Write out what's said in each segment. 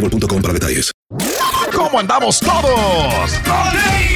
boostmobile.com para detalles. ¿Cómo andamos todos?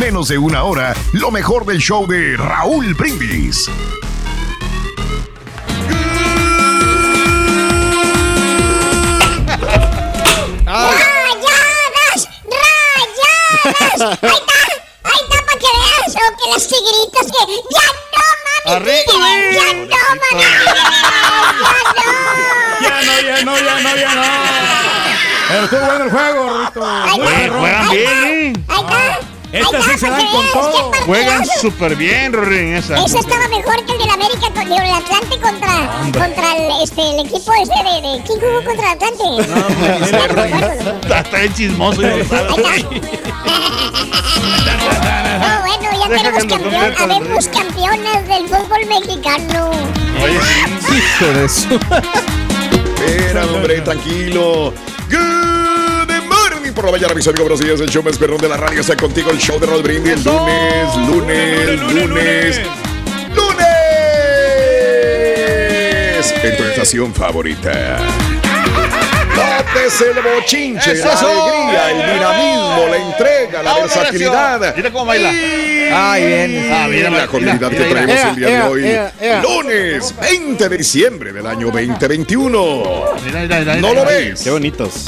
menos de una hora lo mejor del show de Raúl Brindis. ¡Rayadas! ¡Rayadas! Ahí está, ahí está para que veas, oh, que las tigritas que ya no mami, Arriba, tigre, ya no mami, Ya no, ya no, ya no, ya no. Pero estuvo bueno el juego, Rito. Juegan bien, ¿eh? Ahí está. Esta sí se dan con todo. Juegan súper bien, Rory, en esa. Ese estaba mejor que el del América con el del Atlante contra, contra el, este, el equipo este de, de ¿quién jugó contra el Atlante? No, Está, está bien chismoso y no bueno, ya Deja tenemos campeón, habemos campeones del fútbol mexicano. Oye, sí. Hijo de su. Espera, hombre, tranquilo. Good morning por la mañana, mis amigos. Buenos días. El show más perrón de la radio está contigo. El show de Raúl Brindis. El lunes, lunes, lunes, lunes. En tu estación favorita. Botes el bochinche, ¡Eso la alegría, el dinamismo, la entrega, la Vámonos, versatilidad. Mira cómo baila. Ay, bien. Ah, la comunidad que traemos el día de hoy. Lunes 20 de diciembre del año 2021. Mira, mira, mira, ¿No lo ves? Qué bonitos.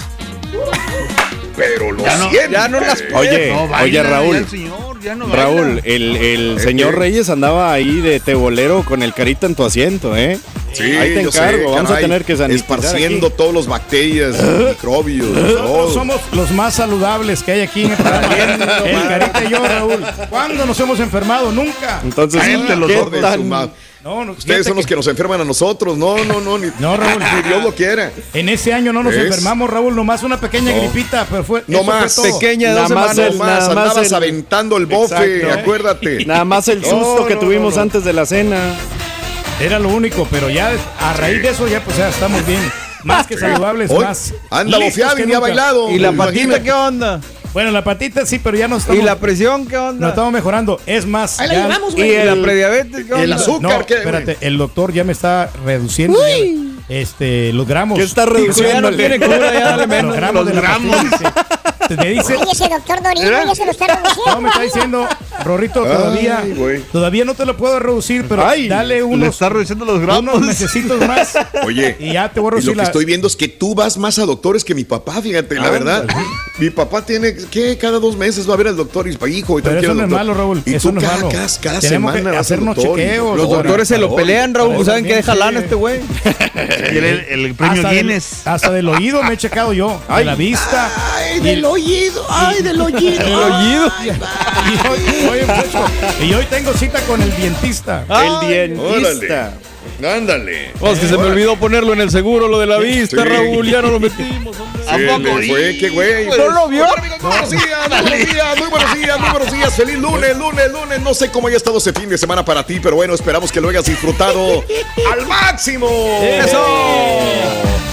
Pero lo Ya no- ya no las- Oye, No, baila, oye, ya Raúl. el señor, ya no baila. Raúl, el, el ¿Eh, señor? Reyes andaba ahí de tebolero con el carita en tu asiento, ¿eh? Sí, Ahí te yo sé, encargo, vamos a tener que sanitizar Esparciendo aquí. todos los bacterias, microbios, Nosotros todo. somos los más saludables que hay aquí en el programa. el Carita y yo, Raúl. ¿Cuándo nos hemos enfermado? Nunca. Entonces, Cállate los ¿qué ojos de su tan-. No, no, Ustedes son los que nos enferman a nosotros. No, no, no. Ni, No, Raúl. ni Dios lo quiera. En ese año no nos ¿Ves? enfermamos, Raúl. Nomás una pequeña No. gripita, pero fue. No fue más. Pequeña, Nada dos más semanas. el- más, nada más andabas el- aventando el bofe, Exacto. acuérdate. Nada más el No, susto que tuvimos no, no. antes de la cena. Era lo único, pero ya a raíz de eso ya pues ya estamos bien. Más que saludables, Hoy más. anda que y ha bailado. ¿Y la Imagínate. patita qué onda? Bueno, la patita sí, pero ya no estamos. ¿Y la presión qué no onda? estamos mejorando. Es más. Ahí la ya- llevamos, ¿Y güey. la prediabetes qué onda? El azúcar, No, ¿qué, espérate, güey? el doctor ya me está reduciendo ya este, los gramos. ¿Qué está reduciendo? ya no tiene cura, ya dale menos. Los gramos Los de la gramos. Pastilla, dice. Me dice, Oye, ese doctor Dorino ¿Era? ya se lo está reduciendo. no, me está diciendo, Rorrito, todavía, Ay, todavía no te lo puedo reducir, pero Ay, dale Le unos, está reduciendo los unos gramos. mesecitos más. Oye, Y ya te voy a y lo reducir que estoy viendo es que tú vas más a doctores que mi papá, fíjate, la verdad. Mi papá tiene que cada dos meses va a ver al doctor y hijo. Y Pero eso no es malo, Raúl. Y eso tú no es cada, malo. cada, cada Tenemos semana que hacernos doctor chequeos. Los ahora. doctores se lo pelean, Raúl. ¿Saben qué deja lana este güey? El, el premio hasta del- Guinness. hasta del oído me he checado yo. De la vista. Ay, del oído, ay, del oído. El oído. Y hoy, muchacho, y hoy tengo cita con el dentista. El dentista. Ándale. Oh, es que se me olvidó ponerlo en el seguro, lo de la vista, Sí. Raúl. Ya no lo metimos, hombre. Sí, le fue, qué güey. ¿No lo vio? Buenos días, muy buenos días, muy buenos días, muy buenos días. Feliz lunes, lunes, lunes. No sé cómo haya estado ese fin de semana para ti, pero bueno, esperamos que lo hayas disfrutado al máximo. ¡Eso!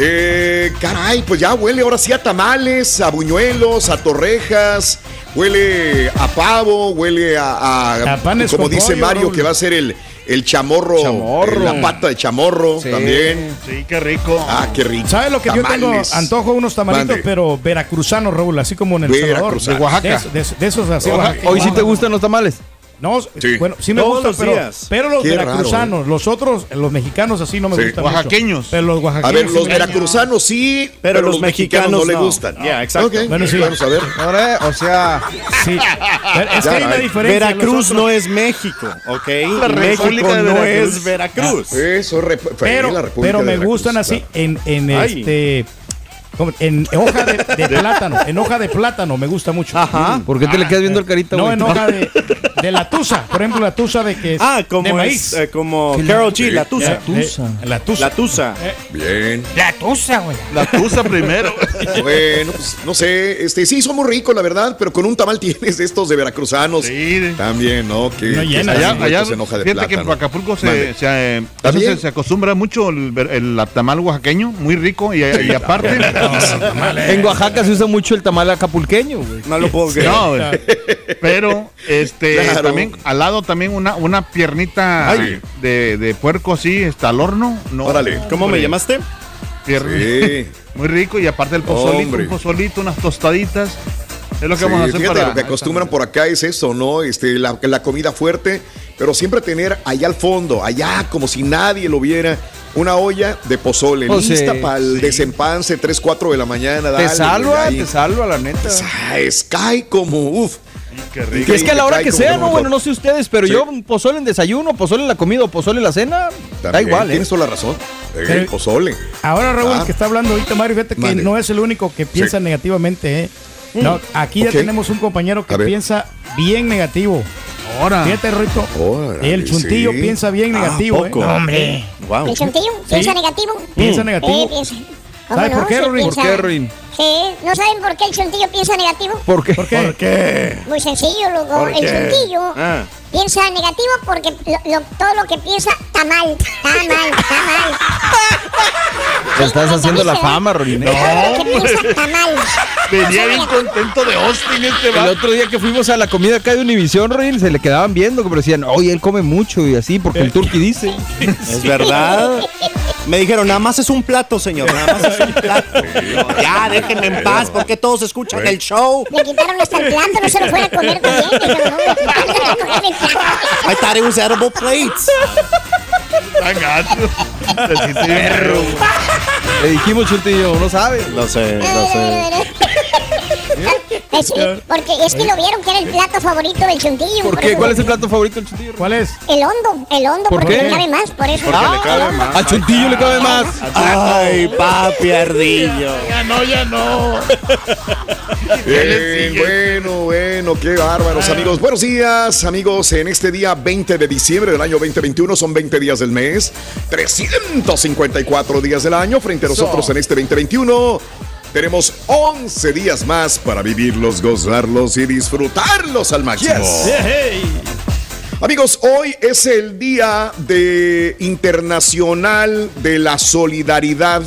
Eh, caray, pues ya huele ahora sí a tamales, a buñuelos, a torrejas, huele a pavo, huele a, a- A panes como dice pollo, Mario, Raúl. que va a ser el, el chamorro, Chamorro. eh, la pata de chamorro Sí. también. Sí, qué rico. Ah, qué rico. ¿Sabes lo que yo tengo? Antojo unos tamalitos, Mande. pero veracruzanos, Raúl, así como en El Salvador. De Oaxaca. De, esos- de de esos así, Oaxaca. Oaxaca. Hoy sí te gustan los tamales. No, Sí. bueno, sí me Todos gustan, los pero, días. pero los Qué veracruzanos, los otros, los mexicanos así no me Sí. gustan Oaxaqueños. mucho. Pero los oaxaqueños. A ver, los veracruzanos sí, pero, los, mexicanos, no le gustan. Ya, exacto. Ok, Bueno, sí. Vamos a ver. Ahora, o sea, Sí. Pero Es que hay una diferencia. Veracruz los no es México, ¿ok? La República México de no es Veracruz. Eso es rep- fue pero, la República pero me gustan así claro. en, en este en hoja de, de plátano, en hoja de plátano me gusta mucho. Ajá. ¿por qué te le quedas viendo el carita, No güey? en hoja de, de la tusa, por ejemplo, la tusa de que es Ah, de como maíz. es, eh, como Carol G, la tusa. Eh, eh, la tusa. La tusa. Bien. La tusa, güey. La tusa primero. Bueno, pues no sé, este sí son muy ricos, la verdad, pero con un tamal tienes estos de veracruzanos. Sí. También, ¿no? Que, No llena. Allá, allá, en hoja de fíjate que en plátano. Acapulco se, se, eh, se, se acostumbra mucho el, ver- el tamal oaxaqueño, muy rico y, y aparte. En Oaxaca se usa mucho el tamal acapulqueño, güey. No lo puedo creer. no, güey. pero este Claro. también al lado también una, una piernita Ay. de, de puerco así, está al horno. No, Órale. ¿Cómo me llamaste? pier- Sí. Muy rico y aparte el pozolito, Hombre. un pozolito, unas tostaditas. Es lo que Sí, vamos a hacer fíjate, para lo que acostumbran por acá es eso, ¿no? Este, la, la comida fuerte, pero siempre tener allá al fondo, allá como si nadie lo viera, una olla de pozole Oh, sí, lista para el sí. desempance 3, 4 de la mañana. Te salva, ahí. te salva, la neta. Ah, Es cae como, uff. Qué Y rico. es que a la hora que sea, no, bueno, no sé ustedes, pero Sí. yo pozole en desayuno, pozole en la comida o pozole en la cena, da igual, ¿eh? Tienes toda la razón. Eh, pozole. Ahora Raúl Ah. que está hablando ahorita Mario, fíjate que no es el único que piensa Sí. negativamente, ¿eh? No, aquí ya Ok. tenemos un compañero que piensa bien negativo. Ahora. Fíjate, Rito. Órale, el chuntillo sí. piensa bien Ah, negativo, ¿eh? poco. Hombre. Wow. ¿El chontillo? ¿Piensa negativo? Piensa negativo. Sí, piensa. ¿Cómo ¿Sabes no? por qué, Sí, Rory? ¿Por qué, Ruin? Sí, ¿no saben por qué el chontillo piensa negativo? ¿Por qué? ¿Por qué? Muy sencillo, loco. ¿Por El qué? chontillo Ah. piensa negativo porque lo- lo- todo lo que piensa está mal. Está mal, está mal. Te estás haciendo la fama. ¿eh? Todo lo que piensa está mal. Venía bien contento de Austin este El otro día que fuimos a la comida acá de Univisión, Ruin, se le quedaban viendo, como decían, oye, él come mucho y así, porque el turqui dice. Es verdad. Me dijeron, nada más es un plato, señor. Nada más es un plato. Ya, déjenme en paz, porque todos escuchan el show. Le quitaron hasta el plato, no se lo fuera a comer también. I thought it was edible plates. Tan perro. Le dijimos, Chuntillo, no sabe. Lo sé, lo sé. Porque es que lo vieron que era el plato favorito del chuntillo. ¿Por qué? ¿Cuál es el plato favorito del Chuntillo? ¿Cuál es? El hondo, el hondo, ¿Por porque qué? le cabe más, por eso. Porque le cabe el hondo. más. Al Chuntillo le cabe más. Ay, papi ardillo. Ya no, ya no. Bien, bueno, bueno, qué bárbaros, amigos. Buenos días, amigos. En este día 20 de diciembre del año 2021, son 20 días del mes, 354 días del año. Frente a nosotros en este 2021, tenemos 11 días más para vivirlos, gozarlos y disfrutarlos al máximo. Amigos, hoy es el día de internacional de la solidaridad.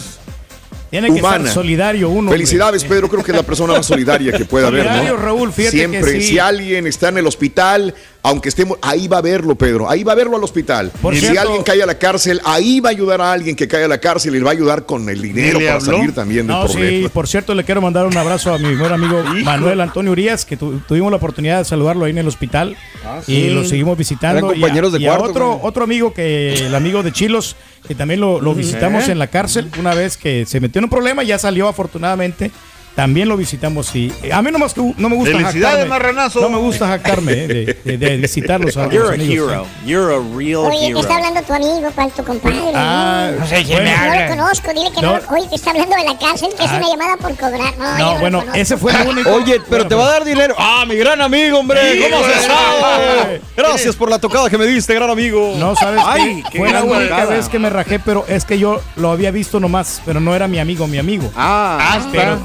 Tiene que ser solidario uno. hombre. Felicidades, Pedro. Creo que es la persona más solidaria que puede haber, Solidario, ¿no? Raúl, fíjate Siempre, que sí. si alguien está en el hospital, aunque estemos, ahí va a verlo, Pedro, ahí va a verlo al hospital. Por y si cierto- alguien cae a la cárcel, ahí va a ayudar a alguien que cae a la cárcel y le va a ayudar con el dinero ¿Y para habló? salir también del No, problema. sí, por cierto, le quiero mandar un abrazo a mi mejor amigo Manuel Antonio Urias, que tu- tuvimos la oportunidad de saludarlo ahí en el hospital Ah, y sí. lo seguimos visitando. Eran compañeros y a, de y a cuarto, otro, amigo que el amigo de Chilos, que también lo, lo visitamos ¿Eh? en la cárcel una vez que se metió en un problema, ya salió afortunadamente. También lo visitamos y eh, a mí no, más que, no me gusta Felicidades, jactarme. marranazo. No me gusta jactarme eh, de, de- de visitarlos a You're los a amigos, hero. You're a real Oye, te hero. está hablando tu amigo, ¿cuál tu compadre? Ah, ¿no? no sé quién me no habla. lo conozco, dile que no. No. Oye, te está hablando de la cárcel, que es Ah. una llamada por cobrar. No, No, bueno, ese fue el único. Oye, pero te va a dar dinero. Ah, mi gran amigo, hombre. Sí, ¿Cómo güey. estado? Gracias por la tocada que me diste, gran amigo. No, ¿sabes Ay, qué? qué Fue la única vez que me rajé, pero es que yo lo había visto nomás, pero no era mi amigo, mi amigo. Ah, pero,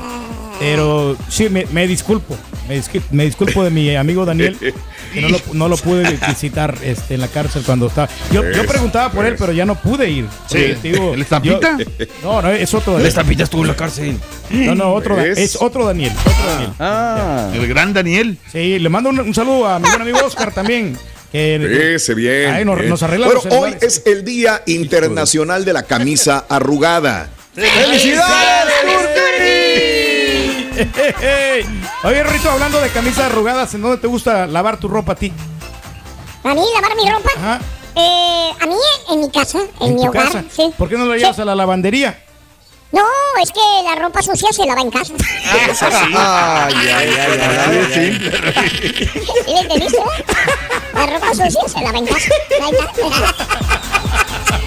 pero sí, me, me disculpo. Me, discul- me disculpo de mi amigo Daniel, que no lo, no lo pude visitar este, en la cárcel cuando estaba. Yo, yo Es- preguntaba por él, pero ya no pude ir. Digo, ¿El estampita? yo- no, no, es otro Daniel. estampita estuvo en la cárcel. No, no, otro, ¿Ves? es otro Daniel. Otro Daniel. Ah. El gran Daniel. Sí, le mando un, un saludo a mi buen amigo Oscar también. Que, Ese bien. Ay, nos- bien. nos Bueno, hoy es el Día Internacional de la Camisa Arrugada. ¡Felicidades, Oye, Rito, hablando de camisas arrugadas, ¿en dónde te gusta lavar tu ropa a ti? ¿A mí lavar mi ropa? Ajá. Eh, a mí en mi casa, en, mi tu hogar. casa. Sí. ¿Por qué no la Sí. llevas a la lavandería? No, es que la ropa sucia se lava en casa. Ay, ay, ay, ay, ay. ¿Sí le entendiste? La ropa sucia se lava en casa.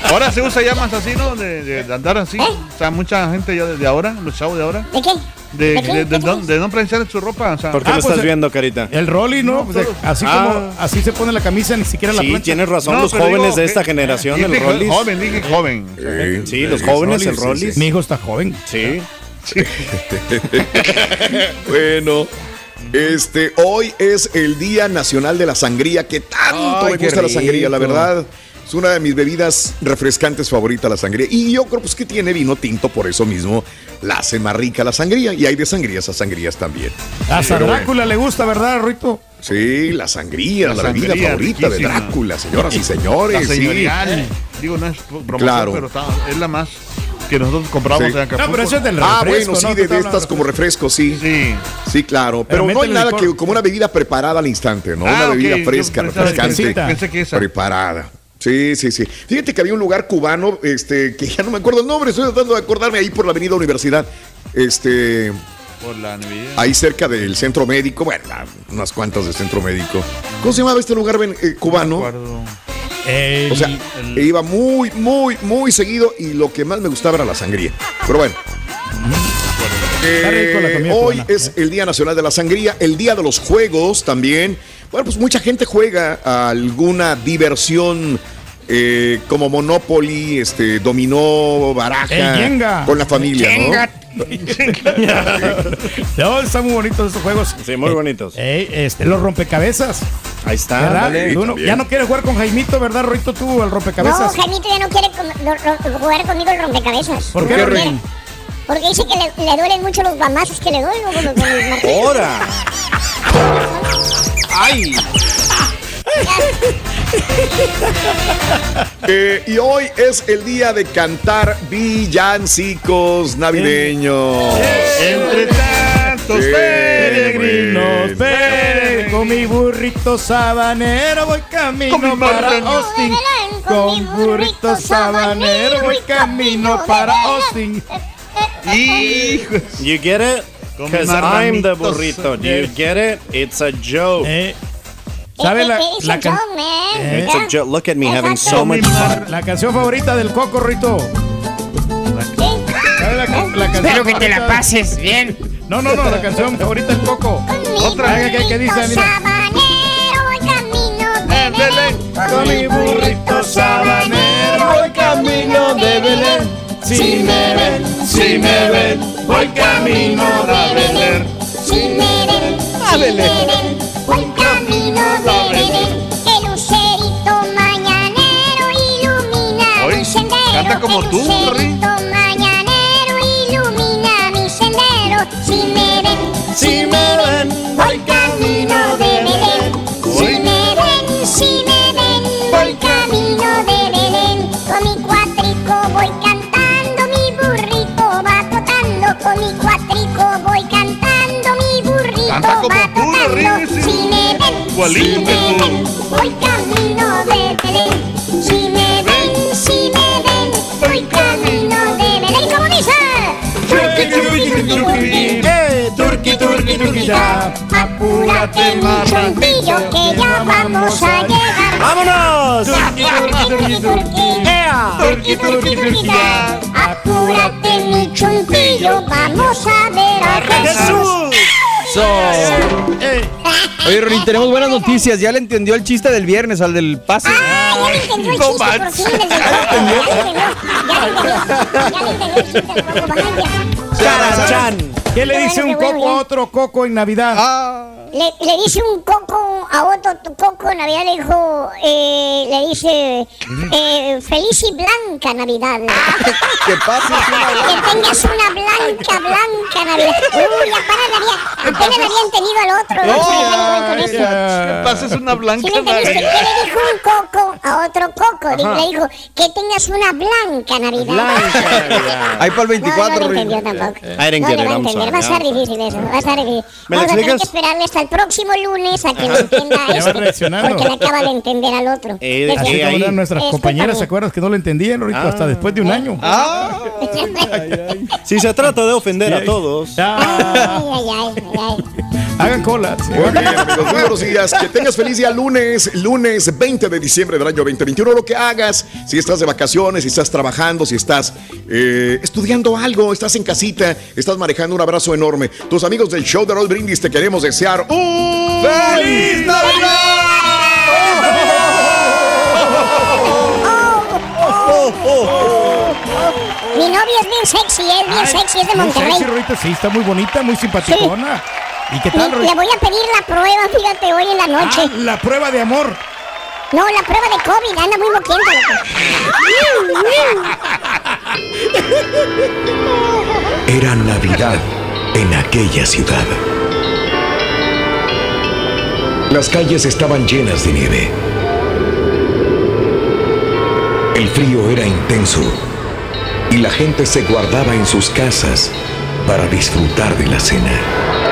Ahora se usa ya más así, ¿no? De, de- de andar así. ¿Eh? O sea, mucha gente ya de, de ahora, los chavos de ahora, ¿De qué? de, ¿De de, de ¿Qué no, de no planchar su ropa. O sea, ¿Por qué Ah, lo pues, estás viendo, Carita? El rolly, ¿no? Pues, así Ah. como así se pone la camisa, ni siquiera la Sí, plancha. tienes razón. No, los jóvenes digo de que- esta generación, el Rollis. Joven, dije joven. Sí, Sí, los jóvenes, el sí. Mi hijo está joven. Sí. bueno, este, hoy es el Día Nacional de la Sangría, que tanto Ay, me gusta la sangría, la verdad. Es una de mis bebidas refrescantes favoritas, la sangría. Y yo creo pues, que tiene vino tinto, por eso mismo la hace más rica la sangría. Y hay de sangrías a sangrías también. Pero bueno. Drácula le gusta, ¿verdad, Rito? Sí, la sangría, la, La bebida favorita de. Drácula, señoras y La señores. sí. señorial. Digo, no es promoción, Claro. pero está- es la más que nosotros compramos Sí. en Acapulco. No, pero eso es del Ah, refresco, bueno, sí, ¿no? de, estas como refresco, sí. Sí. Sí, claro. Pero Pero, no hay nada licor. que como una bebida preparada al instante, ¿no? Ah, una bebida fresca, refrescante. Pensé que esa. Preparada. Sí, sí, sí. Fíjate que había un lugar cubano, este, que ya no me acuerdo el nombre, estoy tratando de acordarme ahí por la Avenida Universidad. Este, Por la Navidad. ahí cerca del centro médico, bueno, unas cuantas del centro médico. ¿Cómo se llamaba este lugar eh, cubano? Acuerdo. El- O sea, el- iba muy, muy, muy seguido y lo que más me gustaba era la sangría. Pero bueno. Eh, hoy cubana. es el Día Nacional de la Sangría, el Día de los Juegos también. Bueno, pues mucha gente juega a alguna diversión eh, como Monopoly, este, dominó, baraja, El Jenga. con la familia, Jenga. ¿no? no, están muy bonitos esos juegos. Sí, muy bonitos. Ey, este, los rompecabezas. Ahí está. No- ya no quieres jugar con Jaimito, ¿verdad, Rito, tú, al No, rompecabezas? Jaimito ya no quiere jugar conmigo el rompecabezas. ¿Por No qué, quiere. Porque dice que le, le duelen mucho los guamazos que le doy con, el. ¡Ay! Eh, y hoy es el día de cantar villancicos navideños. Entre tantos Sí, Peregrinos, bueno. peregrinos, con mi burrito sabanero voy camino Con para. Austin. Con burrito sabanero voy camino para Austin. Hijo. You get it? Because I'm the burrito. Do you get it? It's a joke. Eh, ¿Sabe la, It's la, a can-. Eh. Look at me having so much fun. la canción favorita del Coco, Rito? ¿Sabe la, la canción Espero que te la pases bien. No, no, no, la canción favorita del Coco. Otra. Otra. ¿Qué, qué dice? Mira. Sabanero voy camino de Belén. Con mi burrito sabanero voy camino de Belén. Si me ven, si me ven, voy camino de Belén. Si me ven, si me ven, el lucerito mañanero ilumina mi sendero. Como el tú, lucerito mañanero ilumina mi sendero. Si me ven, si me ven, voy camino de Belén. Si me ven, si me ven, voy camino de Belén. Con mi cuatrico voy cantando, mi burrito va tocando. Con mi cuatrico voy cantando, mi burrito Canta va tocando. Si me igualito que tú. Voy camino de Belén. Si me ven, si me ven, voy camino de Belén. ¿Cómo dice? Turqui, turqui, turqui, eh, turqui, turqui, turqui, ya. Apúrate, mi chuntillo, que ya vamos a llegar. ¡Vámonos! Turqui, turqui, turqui, turqui. ¡Ea! Turqui, turqui, turqui, ya. Apúrate, mi chuntillo, vamos a ver a Jesús. Oye, Ronin, tenemos buenas noticias. Ya le entendió el chiste del viernes al del pase. Ah, ya le entendió el No chiste por manches. fin desde el Ya le entendió, ya le entendió, ya le entendió el chiste del coco, vaya. ¡Charachán! ¿Qué le Qué dice un coco a otro coco en Navidad? Ah, Le, le dice un coco a otro coco en Navidad, le dijo, eh, le dice, eh, feliz y blanca Navidad. ¿Qué pasa? Que tengas una blanca, blanca Navidad. Uy, apenas le había, apenas le había entendido al otro. Pases una ¿Sí blanca me entendiste? ¿Qué Navidad. le dijo un coco a otro coco? Le- Le dijo, que tengas una blanca Navidad. Blanca. Ahí para el 24, no, no le Ronin. entendió tampoco. I didn't no get le it, I'm. Va a estar difícil eso. Va a estar difícil. ¿Me lo Vamos a tener que esperarle hasta el próximo lunes a que lo entienda Ya va este. reaccionando. Porque le acaba de entender al otro. Eh, así ahí. nuestras Es compañeras, ¿se acuerdas que no lo entendían, Rorito? Ah. Hasta después de un año. Ah, Si se trata de ofender a todos. Ay, ay, ay, ay, ay. Hagan cola. sí. Muy bien, amigos, muy buenos días. Que tengas feliz día lunes, lunes 20 de diciembre del año 2021. Lo que hagas, si estás de vacaciones, si estás trabajando, si estás eh, estudiando algo, estás en casita, estás manejando, un abrazo enorme. Tus amigos del show de Roll Brindis te queremos desear un ¡Feliz Mi novia es bien sexy, es bien Ay, sexy, es de Monterrey. sexy, Rorito, sí, está muy bonita, muy simpaticona. ¿Y qué tal, Le voy a pedir la prueba, fíjate, hoy en la noche. Ah, la prueba de amor. No, la prueba de COVID, anda muy moquienta. Era Navidad en aquella ciudad. Las calles estaban llenas de nieve. El frío era intenso y la gente se guardaba en sus casas para disfrutar de la cena.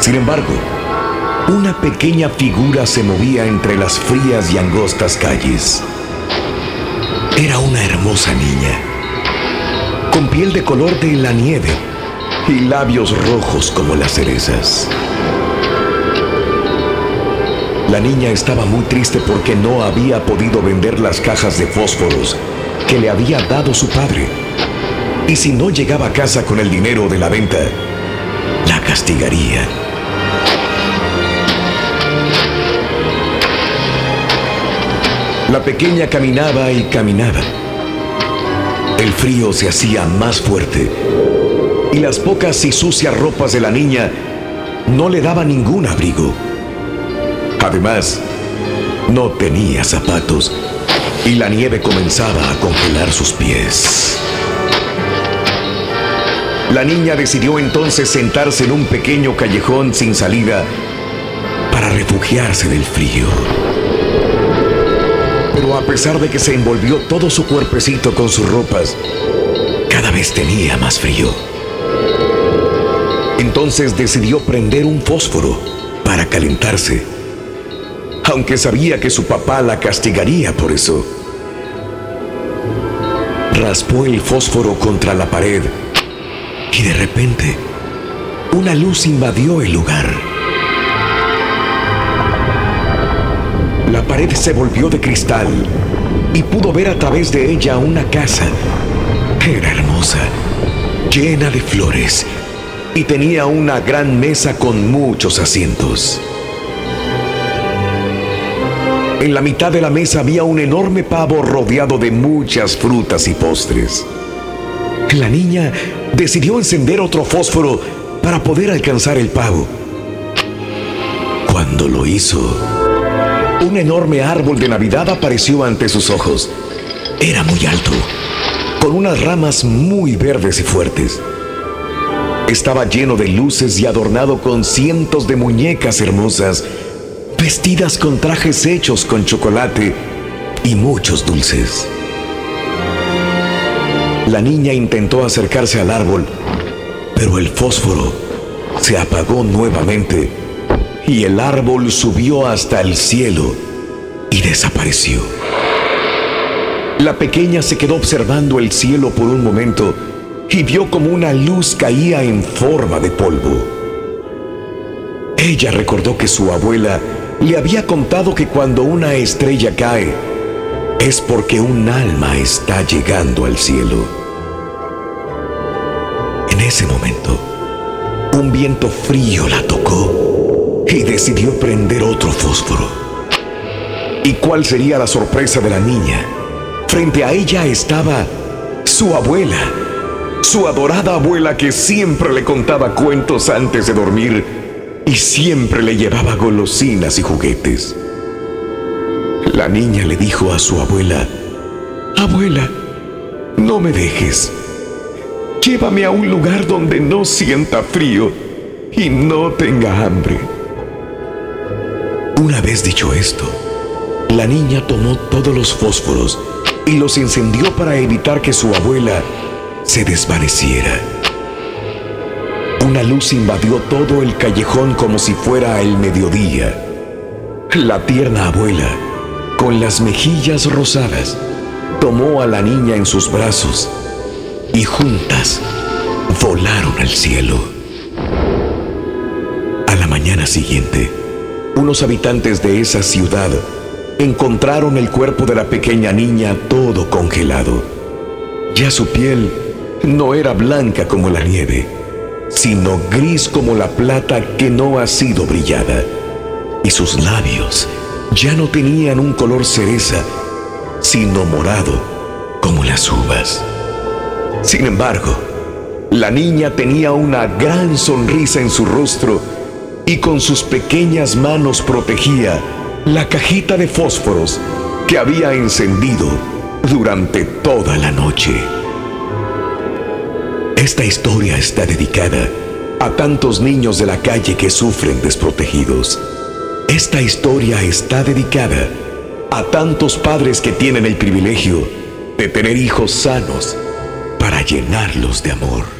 Sin embargo, una pequeña figura se movía entre las frías y angostas calles. Era una hermosa niña, con piel de color de la nieve y labios rojos como las cerezas. La niña estaba muy triste porque no había podido vender las cajas de fósforos que le había dado su padre. Y si no llegaba a casa con el dinero de la venta, la castigaría. La pequeña caminaba y caminaba. El frío se hacía más fuerte y las pocas y sucias ropas de la niña no le daban ningún abrigo. Además, no tenía zapatos y la nieve comenzaba a congelar sus pies. La niña decidió entonces sentarse en un pequeño callejón sin salida para refugiarse del frío. Pero a pesar de que se envolvió todo su cuerpecito con sus ropas, cada vez tenía más frío. Entonces decidió prender un fósforo para calentarse, aunque sabía que su papá la castigaría por eso. Raspó el fósforo contra la pared y de repente una luz invadió el lugar. Pared se volvió de cristal y pudo ver a través de ella una casa. Era hermosa, llena de flores y tenía una gran mesa con muchos asientos. En la mitad de la mesa había un enorme pavo rodeado de muchas frutas y postres. La niña decidió encender otro fósforo para poder alcanzar el pavo. Cuando lo hizo, un enorme árbol de Navidad apareció ante sus ojos. Era muy alto, con unas ramas muy verdes y fuertes. Estaba lleno de luces y adornado con cientos de muñecas hermosas, vestidas con trajes hechos con chocolate y muchos dulces. La niña intentó acercarse al árbol, pero el fósforo se apagó nuevamente y el árbol subió hasta el cielo y desapareció. La pequeña se quedó observando el cielo por un momento y vio como una luz caía en forma de polvo. Ella recordó que su abuela le había contado que cuando una estrella cae es porque un alma está llegando al cielo. En ese momento, un viento frío la tocó y decidió prender otro fósforo. ¿Y cuál sería la sorpresa de la niña? Frente a ella estaba su abuela, su adorada abuela que siempre le contaba cuentos antes de dormir y siempre le llevaba golosinas y juguetes. La niña le dijo a su abuela, Abuela, no me dejes. Llévame a un lugar donde no sienta frío y no tenga hambre. Una vez dicho esto, la niña tomó todos los fósforos y los encendió para evitar que su abuela se desvaneciera. Una luz invadió todo el callejón como si fuera el mediodía. La tierna abuela, con las mejillas rosadas, tomó a la niña en sus brazos y juntas volaron al cielo. A la mañana siguiente, unos habitantes de esa ciudad encontraron el cuerpo de la pequeña niña todo congelado. Ya su piel no era blanca como la nieve, sino gris como la plata que no ha sido brillada. Y sus labios ya no tenían un color cereza, sino morado como las uvas. Sin embargo, la niña tenía una gran sonrisa en su rostro y con sus pequeñas manos protegía la cajita de fósforos que había encendido durante toda la noche. Esta historia está dedicada a tantos niños de la calle que sufren desprotegidos. Esta historia está dedicada a tantos padres que tienen el privilegio de tener hijos sanos para llenarlos de amor.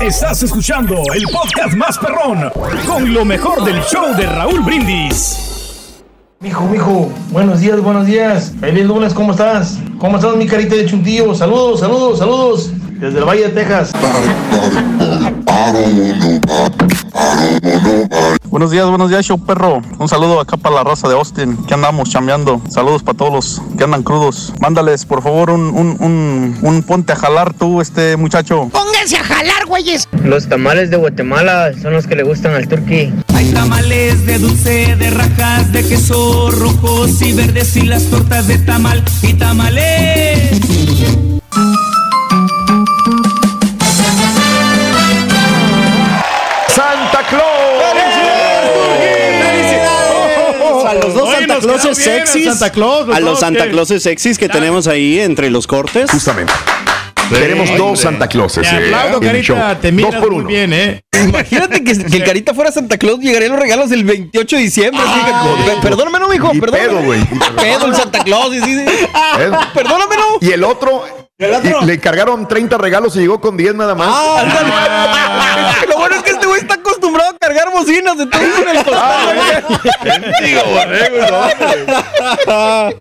Estás escuchando el podcast más perrón con lo mejor del show de Raúl Brindis. Mijo, mijo, buenos días, buenos días. Feliz lunes, ¿cómo estás? ¿Cómo estás, mi carita de chuntillo? Saludos, saludos, saludos. Desde el Valle de Texas. Buenos días, buenos días, show perro. Un saludo acá para la raza de Austin, que andamos chambeando. Saludos para todos los que andan crudos. Mándales, por favor, un, un, un, un ponte a jalar tú, este muchacho. Pónganse a jalar, güeyes. Los tamales de Guatemala son los que le gustan al turqui. Hay tamales de dulce, de rajas, de queso, rojos y verdes y las tortas de tamal y tamales. Claus! A los dos Oye, Santa Clauses el sexys. Santa Claus, los a los dos, Santa. Clauses sexys que tenemos ahí entre los cortes. Justamente. Tenemos dos Santa Clauses. Te eh, aplaudo, el show. Carita, te Dos miras por muy uno. bien, ¿eh? Imagínate que, que el Carita fuera Santa Claus, llegarían los regalos el 28 de diciembre. que, correcto. perdóname, no, mijo, Y perdóname. pedo, güey. Pedo el Santa Claus. y sí, sí. ¿Eh? Perdóname, no. Y el otro, y le cargaron 30 regalos y llegó con 10 nada más. Ah, ándale. Lo bueno es que este güey está acostumbrado a cargar bocinas, entonces en el costado.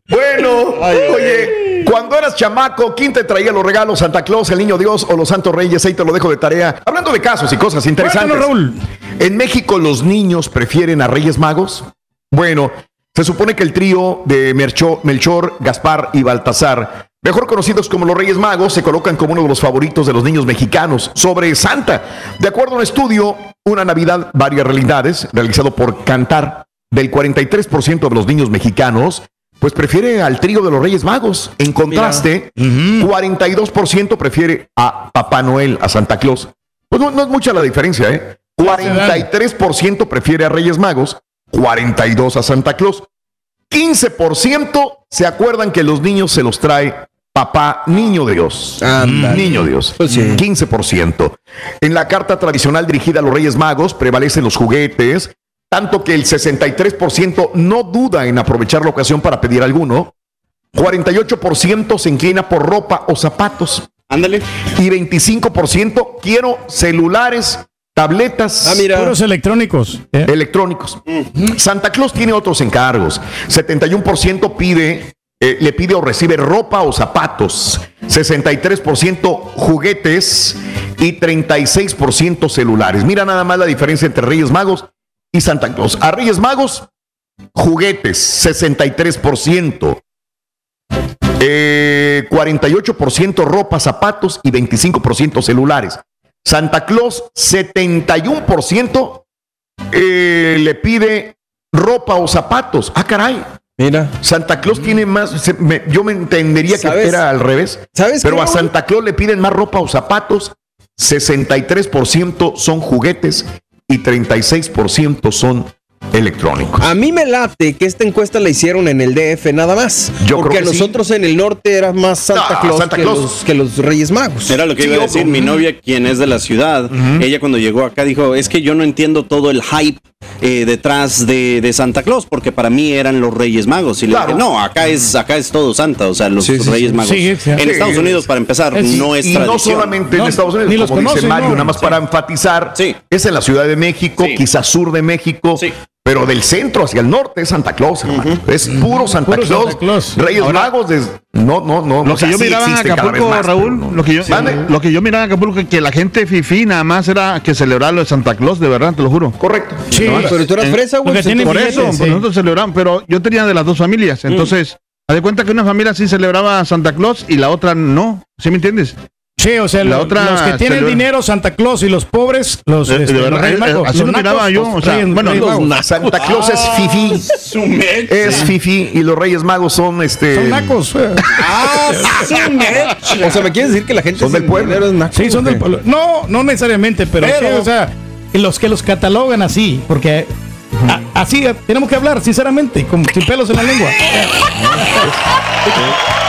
Bueno, oye, cuando eras chamaco, ¿quién te traía los regalos? ¿Santa Claus, el Niño Dios o los Santos Reyes? Ahí te lo dejo de tarea. Hablando de casos y cosas interesantes. Cuéntanos, Raúl. ¿En México los niños prefieren a Reyes Magos? Bueno, se supone que el trío de Mercho- Melchor, Gaspar y Baltasar, mejor conocidos como los Reyes Magos, se colocan como uno de los favoritos de los niños mexicanos sobre Santa. De acuerdo a un estudio, Una Navidad, varias realidades, realizado por Cantar, del 43% de los niños mexicanos, pues prefiere al trío de los Reyes Magos. En contraste, 42% prefiere a Papá Noel, a Santa Claus. Pues no, no es mucha la diferencia, ¿eh? 43% prefiere a Reyes Magos, 42% a Santa Claus. 15% se acuerdan que los niños se los trae papá niño Dios. Niño Dios. 15%. En la carta tradicional dirigida a los Reyes Magos prevalecen los juguetes, tanto que el 63% no duda en aprovechar la ocasión para pedir alguno. 48% se inclina por ropa o zapatos. Ándale. Y 25% quiero celulares, tabletas. Ah, mira. Puros electrónicos. ¿eh? Electrónicos. Santa Claus tiene otros encargos. 71% pide, eh, le pide o recibe ropa o zapatos. 63% juguetes y 36% celulares. Mira nada más la diferencia entre Reyes Magos y Santa Claus. A Reyes Magos, juguetes, 63%. Eh, 48% ropa, zapatos y 25% celulares. Santa Claus, 71% eh, le pide ropa o zapatos. Ah, caray. Mira. Santa Claus tiene más. se- me- yo me entendería que era al revés. ¿Sabes Pero qué, a? Santa Claus le piden más ropa o zapatos. 63% son juguetes y 36% son electrónicos. A mí me late que esta encuesta la hicieron en el DF nada más. Yo creo porque que sí. nosotros en el norte era más Santa No, Claus, Santa que, Claus. Los, que los Reyes Magos. Era lo que Sí, iba a decir. Mi novia, quien es de la ciudad, ella cuando llegó acá dijo, es que yo no entiendo todo el hype eh, detrás de, de Santa Claus, porque para mí eran los Reyes Magos. Y le Claro. dije, no, acá es, acá es todo Santa, o sea, los Sí, sí, Reyes. Magos. Sí, sí. En Sí. Estados Unidos, para empezar, Es- no es y tradición. no solamente No, en Estados ni Unidos, los como dice conocen, Mario, no. nada más Sí. para enfatizar, Sí. es en la Ciudad de México, Sí. quizás sur de México, Sí. Pero del centro hacia el norte es Santa Claus, hermano. Es puro Santa Puro Claus. Santa Claus. Reyes Ahora- Magos, no, no, no. Lo o que sea, yo miraba en Acapulco, más, Raúl, no. lo que yo, Mande. lo que yo miraba en Acapulco, que la gente fifí nada más era que celebrar lo de Santa Claus, de verdad, te lo juro. Correcto. Sí. Pero tú eras Eh, fresa, güey. Por eso, pues sí. nosotros celebramos, pero yo tenía de las dos familias, entonces, haz de cuenta que una familia sí celebraba a Santa Claus y la otra no, ¿sí me entiendes? Sí, o sea, La lo- otra los que tienen celebra- dinero, Santa Claus, y los pobres, los, Eh, de este, verdad, los Reyes eh, Magos, así los lo miraba nacos, yo, o sea, Reyes- bueno, Reyes los. Santa Claus es fifi. Su mecha. Es fifi y los Reyes Magos son este. Son nacos. eh. Ah. O sea, ¿me quieres decir que la gente Son del pueblo. dinero es naco? Sí, son del pueblo. No, no necesariamente, pero, Pero- sí, o sea, los que los catalogan así, porque a- así tenemos que hablar, sinceramente, con, sin pelos en la lengua.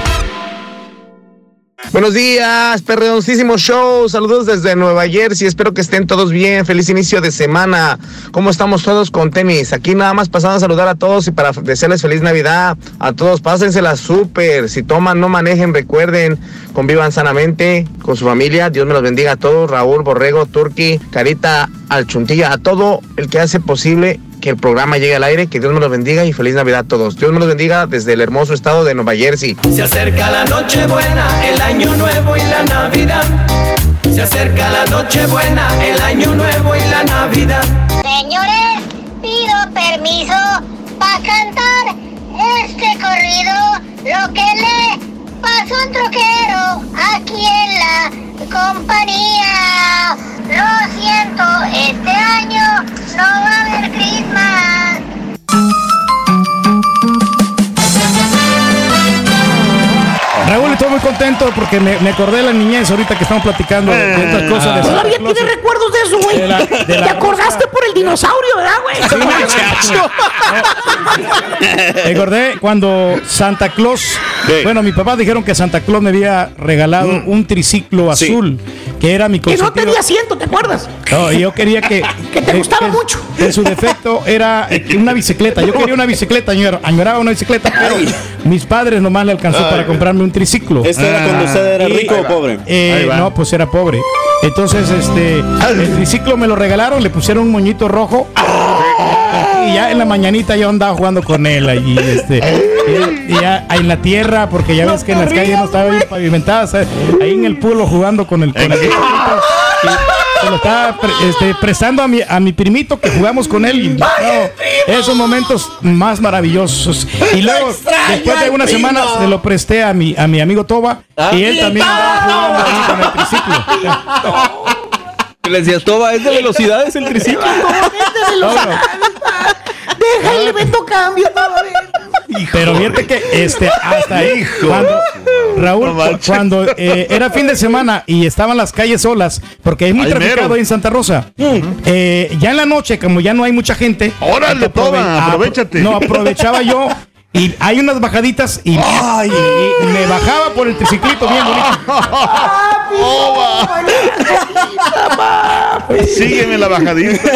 Buenos días, perroncísimo show. Saludos desde Nueva Jersey. Espero que estén todos bien. Feliz inicio de semana. ¿Cómo estamos todos con tenis? Aquí nada más pasando a saludar a todos y para desearles feliz Navidad. A todos, pásensela súper. Si toman, no manejen. Recuerden, convivan sanamente con su familia. Dios me los bendiga a todos. Raúl, Borrego, Turki, Carita, Alchuntilla, a todo el que hace posible que el programa llegue al aire. Que Dios me los bendiga y feliz Navidad a todos. Dios me los bendiga desde el hermoso estado de Nueva Jersey. Se acerca la noche buena, el año nuevo y la Navidad. Se acerca la noche buena, el año nuevo y la Navidad. Señores, pido permiso para cantar este corrido. Lo que le pasó a un troquero aquí en la compañía. Lo siento, este año no va a contento porque me, me acordé de la niñez ahorita que estamos platicando de, de estas cosas. De Todavía Santa Claus. tienes recuerdos de eso, güey. De la- de Te la- acordaste por el dinosaurio, ¿verdad, güey? Me acordé cuando Santa Claus, bueno, mi papá dijeron que Santa Claus me había regalado un triciclo Sí. Que era mi Que no consentido. tenía asiento, ¿te acuerdas? No, yo quería que... Que te gustaba mucho. Que su defecto era eh, una bicicleta. Yo quería una bicicleta, añor- añoraba una bicicleta, pero mis padres nomás le alcanzó para comprarme un triciclo. ¿Este era cuando usted era Y- rico o pobre? eh, no, pues era pobre. Entonces, este, el triciclo me lo regalaron, le pusieron un moñito rojo. Y ya en la mañanita yo andaba jugando con él allí, este, y, y ya en la tierra, porque ya ves que en las calles no estaba bien pavimentadas, ¿sabes? ahí en el pueblo jugando con el, con se lo estaba pre- este, prestando a mi, a mi primito que jugamos con él. Y, no, esos momentos más maravillosos. Y luego, después de unas semanas, se lo presté a mi, a mi amigo Toba. y él también andaba jugando ahí con el triciclo. Le decías, Toba, es de velocidades el triciclo. Deja el evento cambio, Pero fíjate que este, hasta ahí, cuando, Raúl, cu- cuando eh, era fin de semana y estaban las calles solas, porque es muy Ay, traficado mero. ahí en Santa Rosa. eh, ya en la noche, como ya no hay mucha gente, Órale, aprove- Toba, apro- aprovechate. No, aprovechaba yo. Y hay unas bajaditas y, y- y me bajaba por el triciclito bien bonito. Sígueme la bajadita.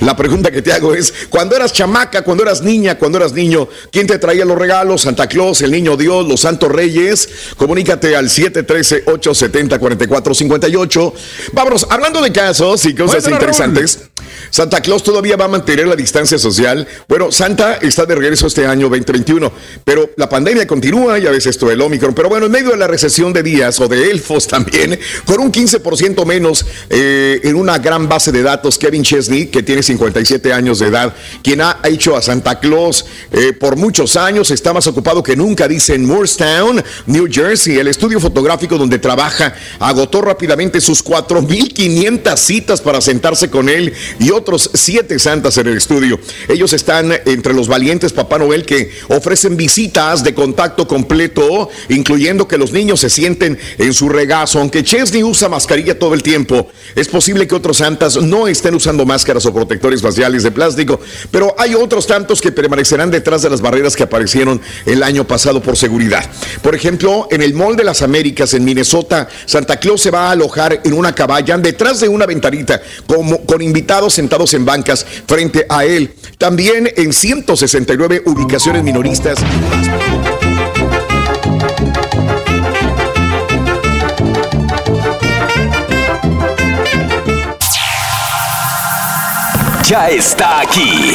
La pregunta que te hago es, cuando eras chamaca, cuando eras niña, cuando eras niño, ¿quién te traía los regalos? ¿Santa Claus, el Niño Dios, los Santos Reyes? Comunícate al 713-870-4458. Vámonos, hablando de casos y cosas interesantes. Santa Claus todavía va a mantener la distancia social. Bueno, Santa está de regreso este año 2021, pero la pandemia continúa, ya ves esto del Omicron. Pero bueno, en medio de la recesión de días o de elfos también, con un 15% menos eh, en una gran base de datos, Kevin Chesney, que tiene 57 años de edad, quien ha hecho a Santa Claus eh, por muchos años, está más ocupado que nunca, dice en Moorestown, New Jersey. El estudio fotográfico donde trabaja agotó rápidamente sus 4.500 citas para sentarse con él y otros siete santas en el estudio. Ellos están entre los valientes Papá Noel que ofrecen visitas de contacto completo, incluyendo que los niños se sienten en su regazo. Aunque Chesney usa mascarilla todo el tiempo, es posible que otros santas no estén usando máscaras o protectores faciales de plástico, pero hay otros tantos que permanecerán detrás de las barreras que aparecieron el año pasado por seguridad. Por ejemplo, en el Mall de las Américas en Minnesota, Santa Claus se va a alojar en una caballa detrás de una ventanita con invitados sentados en bancas frente a él. También en 169 ubicaciones minoristas. Ya está aquí.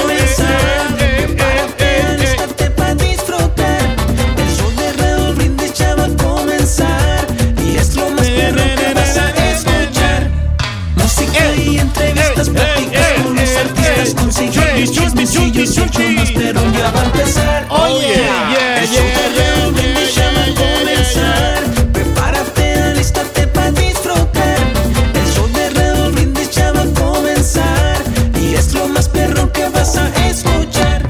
Chismecillos, el show más perro ya va a empezar. Oh yeah, el show de Raúl Brindis ya va a comenzar. Prepárate, alístate para disfrutar. El show de Raúl Brindis ya va a comenzar. Y es lo más perro que vas a escuchar.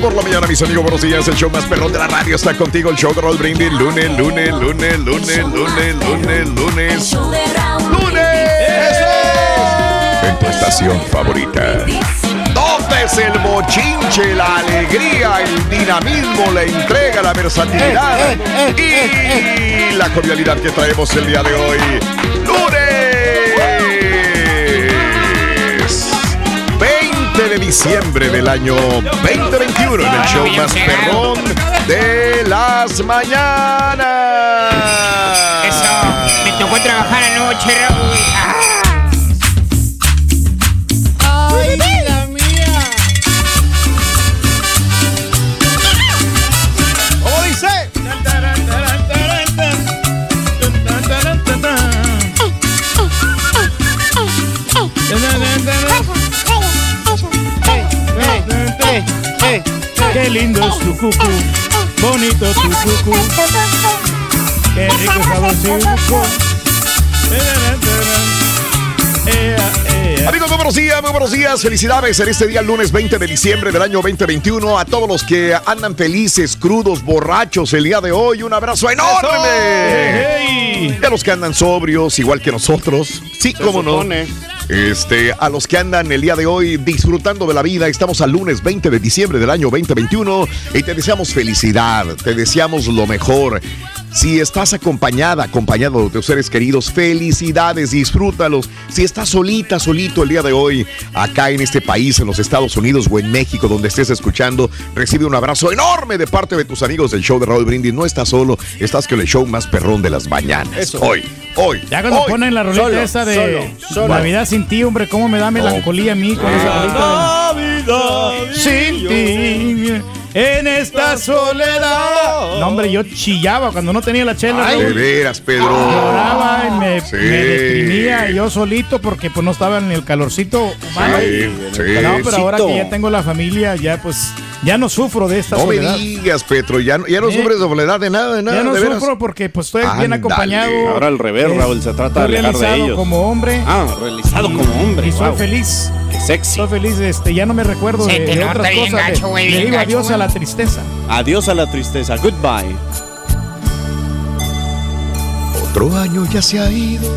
Por la mañana, mis amigos, buenos días. El show más perrón de la radio está contigo. El show de Roll Brindis. Lunes, lunes, lunes, lunes, lunes, lunes, lunes. En tu estación favorita. deportes, el bochinche, la alegría, el dinamismo, la entrega, la versatilidad y la cordialidad que traemos el día de hoy. Lunes 20 de diciembre del año 2021 en el show más perrón de las mañanas. Eso, me tocó trabajar anoche, Raúl. Qué lindo es tu cucu, bonito tu cucu, qué rico saborcito. Amigos, muy buenos días, muy buenos días. Felicidades en este día, lunes 20 de diciembre del año 2021. A todos los que andan felices, crudos, borrachos el día de hoy, un abrazo enorme. Y a los que andan sobrios, igual que nosotros. Sí, cómo no. Este, a los que andan el día de hoy disfrutando de la vida, estamos al lunes 20 de diciembre del año 2021 y te deseamos felicidad, te deseamos lo mejor. Si estás acompañada, acompañado de tus seres queridos, felicidades, disfrútalos. Si estás solita, solito el día de hoy, acá en este país, en los Estados Unidos o en México, donde estés escuchando, recibe un abrazo enorme de parte de tus amigos del show de Raúl Brindis. No estás solo, estás con el show más perrón de las mañanas. Eso. Hoy, hoy. Ya cuando hoy. ponen la rolita esa de solo, solo. Navidad sin ti, hombre, cómo me da melancolía a mí con esa de- sin ti, en esta soledad. No, hombre, yo chillaba cuando no tenía la chela. Ay, de veras, Pedro. Lloraba y me, Sí. me deprimía yo solito porque pues no estaba en el calorcito humano. Sí, sí. No, pero ahora que ya tengo la familia, ya pues ya no sufro de esta No me soledad. digas, Petro, ya, no- ya no Eh, sufres de soledad de nada, de nada. ya no de veras. sufro porque pues estoy bien acompañado. Ahora al revés, Raúl, se trata de alejar de realizado ellos. como hombre. Ah, realizado Y- como hombre. Y soy wow. feliz. Qué sexy. Soy feliz, este, ya no me recuerdo de, otras cosas. gacho, gacho, adiós a la tristeza. Adiós a la tristeza. Goodbye. Otro año ya se ha ido.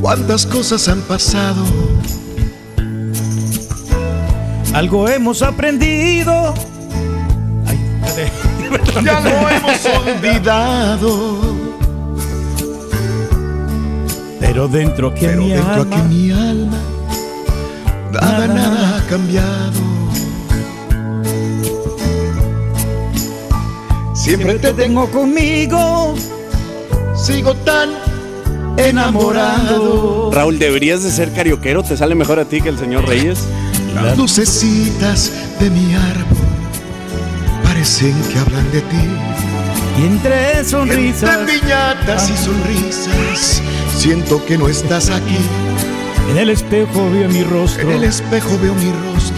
¿Cuántas cosas han pasado? Algo hemos aprendido. Ay. Ya lo hemos olvidado. Pero dentro aquí en Pero mi dentro alma, aquí en mi alma, nada, nada ha cambiado. Siempre te tengo conmigo. sigo tan enamorado. Raúl, deberías de ser carioquero. Te sale mejor a ti que el señor Reyes. Las lucecitas de mi árbol parecen que hablan de ti. Y entre sonrisas, Entre piñatas y sonrisas, siento que no estás aquí. en el espejo veo mi rostro. En el espejo veo mi rostro,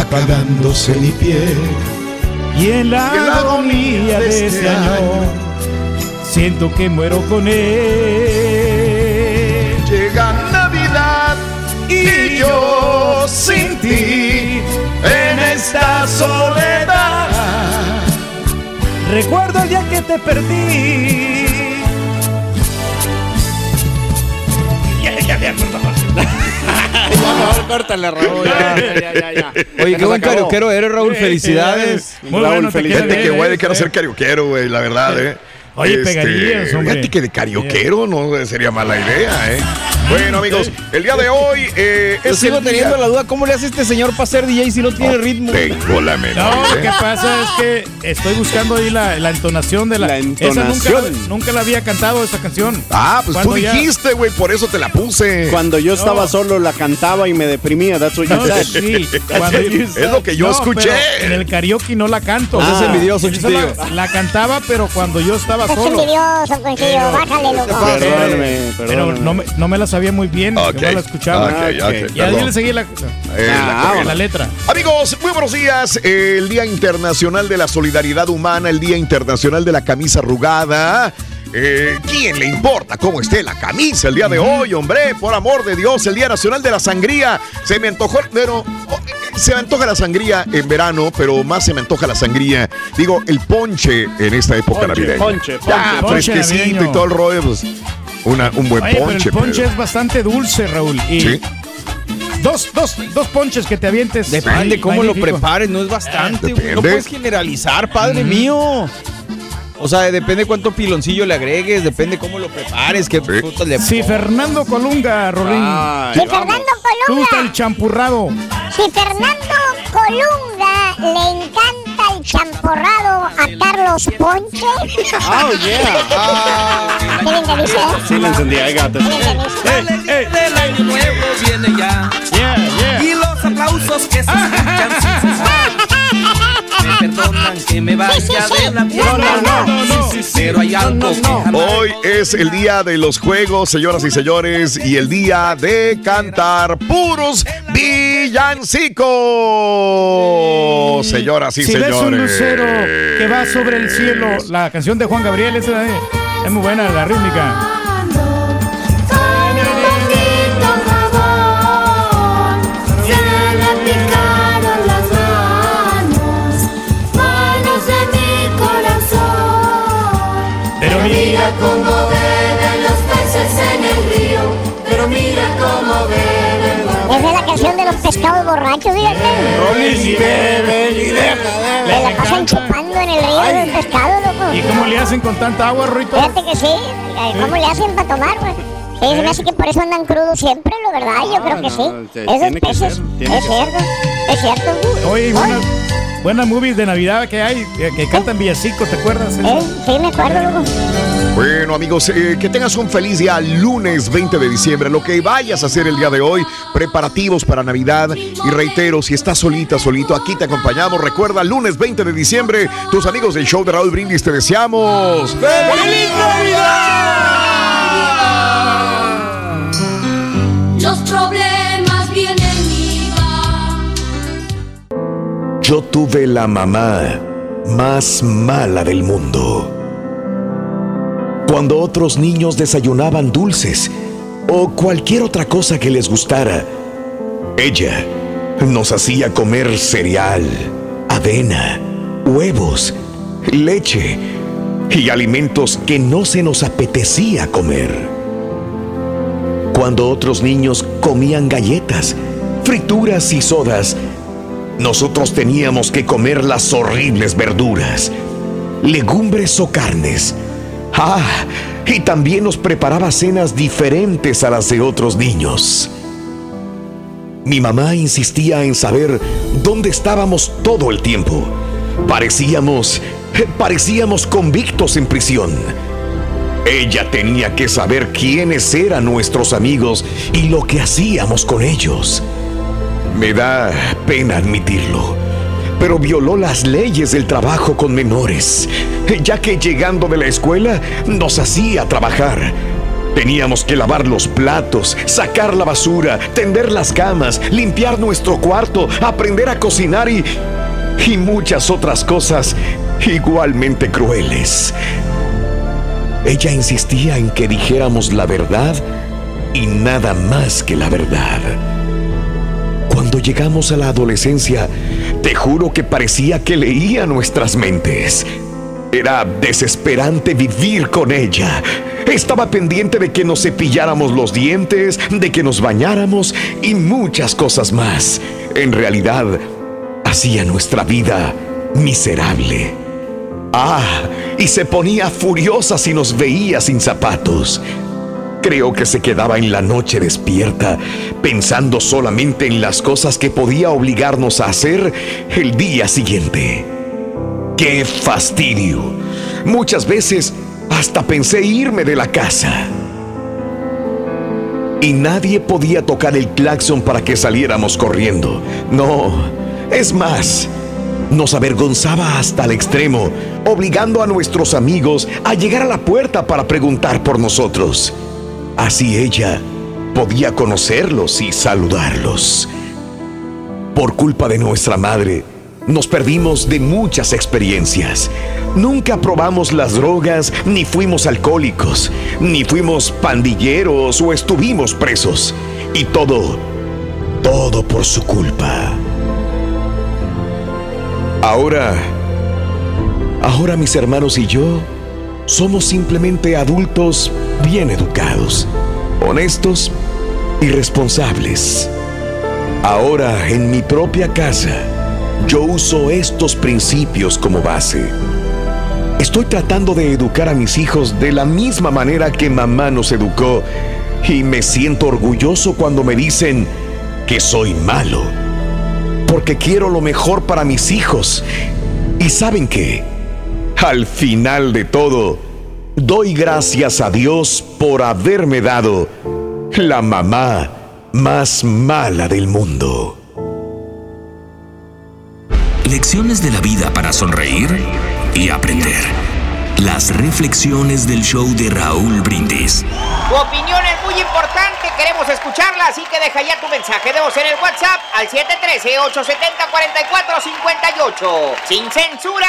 apagándose mi piel. Y en la, Y en la agonía de este año, siento que muero con él. Llega Navidad y yo sin ti en esta soledad. Recuerdo el día que te perdí. Ya, ya, ya, córtale, Raúl. Ya, ya, ya, ya. Oye, qué buen carioquero eres, Raúl. Felicidades. Muy Raúl, bueno, bien, que güey, quiero ser carioquero, güey, la verdad, eh. Oye, pegadillas, hombre. Fíjate que de carioquero no sería mala idea, ¿eh? Bueno, amigos, el día de hoy eh, Yo es sigo el teniendo día- la duda, ¿cómo le hace este señor para ser DJ si no tiene ritmo? Tengo la menor No, lo que pasa es que estoy buscando ahí la, la entonación de la. La Esa entonación. nunca, nunca la había cantado esta canción. Ah, pues tú ya- dijiste, güey, por eso te la puse. Cuando yo estaba No. solo la cantaba y me deprimía. That's what you No, said. sí, cuando- Es lo que yo No, escuché. En el karaoke no la canto. Ah. es envidioso, Esa la, la cantaba, pero cuando yo estaba Es solo. envidioso, Conchillo. Pero- Bájale, loco. Perdóname, Pero no me, no me la sabía muy bien, Ok, que no la escuchaba. ok, ok, Ok. Y perdón. le seguí la, Eh, Ah, la- la letra. Amigos, muy buenos días. El Día Internacional de la Solidaridad Humana, el Día Internacional de la Camisa Arrugada. Eh, ¿Quién le importa cómo esté la camisa el día de hoy, hombre? Por amor de Dios, el Día Nacional de la Sangría. Se me antojó, pero oh, eh, se me antoja la sangría en verano, pero más se me antoja la sangría, digo, el ponche en esta época Ponche, navideña. ponche, Ya, ponche. fresquecito Ponche navideño. y todo el rollo, pues, una- un buen Oye, ponche. pero el ponche pero- es bastante dulce, Raúl. Y Sí. dos, dos, dos ponches que te avientes. Depende cómo lo prepares, no es bastante, güey. No puedes generalizar, padre Mm. mío. O sea, depende cuánto piloncillo le agregues, depende cómo lo prepares, qué frutas le Si Fernando Colunga, Rorín. Ay, Si Fernando ¿Te Colunga, gusta el champurrado? si Fernando Colunga le encanta el champorrado a Carlos Ponche. Oh, yeah. ¿Qué bien te dice? Sí, la encendí, I got this. El año nuevo viene ya. Y los aplausos que se escuchan sin cesar. Me perdonan que me vaya de la No, no, no, no, no. Pero hay algo que jamás Hoy es el día de los juegos, señoras y señores, y el día de cantar puros villancicos. Señoras y si señores. ves un lucero que va sobre el cielo, la canción de Juan Gabriel, esa es muy buena la rítmica. Mira cómo beben los peces en el río, pero mira cómo beben. Esa es la canción de los pescados borrachos, fíjate. Rolis y beben y deja, Se la pasan chupando en el río del pescado, loco. ¿Y cómo le hacen con tanta agua, Ruito? Fíjate que sí. ¿Cómo le hacen para tomar, güey? Sí, se me hace que por eso andan crudos siempre, lo verdad. Yo creo que sí. Esos que peces. Es que cierto. Es cierto. Oye, buenas, buenas movies de Navidad que hay, eh, que cantan villancico, ¿te acuerdas? Eh, sí, me acuerdo, loco. Bueno, amigos, eh, que tengas un feliz día lunes 20 de diciembre. Lo que vayas a hacer el día de hoy, preparativos para Navidad. Y reitero, si estás solita, solito, aquí te acompañamos. Recuerda, lunes 20 de diciembre, tus amigos del show de Raúl Brindis te deseamos. ¡Feliz Los problemas vienen y van. Yo tuve la mamá más mala del mundo. Cuando otros niños desayunaban dulces o cualquier otra cosa que les gustara, ella nos hacía comer cereal, avena, huevos, leche y alimentos que no se nos apetecía comer. Cuando otros niños comían galletas, frituras y sodas, nosotros teníamos que comer las horribles verduras, legumbres o carnes. Ah, y también nos preparaba cenas diferentes a las de otros niños. Mi mamá insistía en saber dónde estábamos todo el tiempo. Parecíamos, parecíamos convictos en prisión. Ella tenía que saber quiénes eran nuestros amigos y lo que hacíamos con ellos. Me da pena admitirlo, pero violó las leyes del trabajo con menores, ya que llegando de la escuela nos hacía trabajar. Teníamos que lavar los platos, sacar la basura, tender las camas, limpiar nuestro cuarto, aprender a cocinar y, y muchas otras cosas igualmente crueles. Ella insistía en que dijéramos la verdad y nada más que la verdad. Cuando llegamos a la adolescencia, te juro que parecía que leía nuestras mentes. Era desesperante vivir con ella. Estaba pendiente de que nos cepilláramos los dientes, de que nos bañáramos y muchas cosas más. En realidad, hacía nuestra vida miserable. Ah, y se ponía furiosa si nos veía sin zapatos. Creo que se quedaba en la noche despierta, pensando solamente en las cosas que podía obligarnos a hacer el día siguiente. ¡Qué fastidio! Muchas veces hasta pensé irme de la casa. Y nadie podía tocar el claxon para que saliéramos corriendo. No, es más, nos avergonzaba hasta el extremo, obligando a nuestros amigos a llegar a la puerta para preguntar por nosotros. Así ella podía conocerlos y saludarlos. Por culpa de nuestra madre, nos perdimos de muchas experiencias. Nunca probamos las drogas, ni fuimos alcohólicos, ni fuimos pandilleros o estuvimos presos. Y todo, todo por su culpa. Ahora, ahora mis hermanos y yo somos simplemente adultos bien educados, honestos y responsables. Ahora, en mi propia casa, yo uso estos principios como base. Estoy tratando de educar a mis hijos de la misma manera que mamá nos educó y me siento orgulloso cuando me dicen que soy malo. Porque quiero lo mejor para mis hijos. Y saben qué? Al final de todo, doy gracias a Dios por haberme dado la mamá más mala del mundo. Lecciones de la vida para sonreír y aprender. Las reflexiones del show de Raúl Brindis. Tu opinión es muy importante, queremos escucharla, así que deja ya tu mensaje de voz en el WhatsApp al 713-870-4458. ¡Sin censura!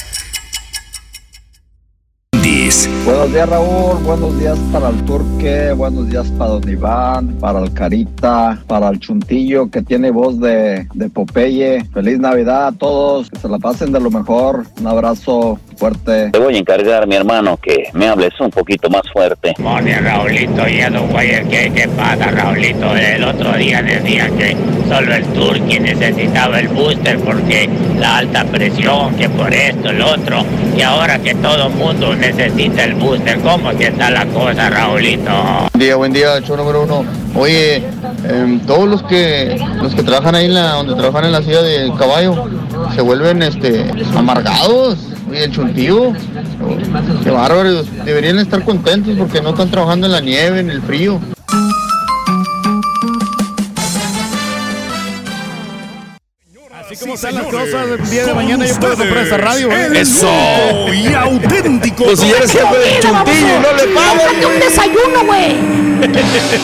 Buenos días Raúl, buenos días para el Turque, buenos días para Don Iván, para el Carita, para el Chuntillo que tiene voz de, de Popeye. Feliz Navidad a todos, que se la pasen de lo mejor. Un abrazo fuerte. Te voy a encargar, mi hermano, que me hables un poquito más fuerte. Oye, Raulito, y a ¿qué, ¿qué pasa, Raulito? El otro día decía que solo el Turqui necesitaba el booster porque la alta presión, que por esto, el otro, y ahora que todo el mundo necesita el booster, ¿cómo que está la cosa, Raulito? Buen día, buen día, show número uno. Oye, em, todos los que los que trabajan ahí en la, donde trabajan en la silla del caballo se vuelven este amargados. Oye, el chuntío, qué bárbaros. Deberían estar contentos porque no están trabajando en la nieve, en el frío. Así como están las cosas, el día de mañana yo puedo comprar esta radio. ¿eh? Eso. y auténtico. Pues si eres jefe del chuntillo y no le pagan. Cómprate un desayuno, güey.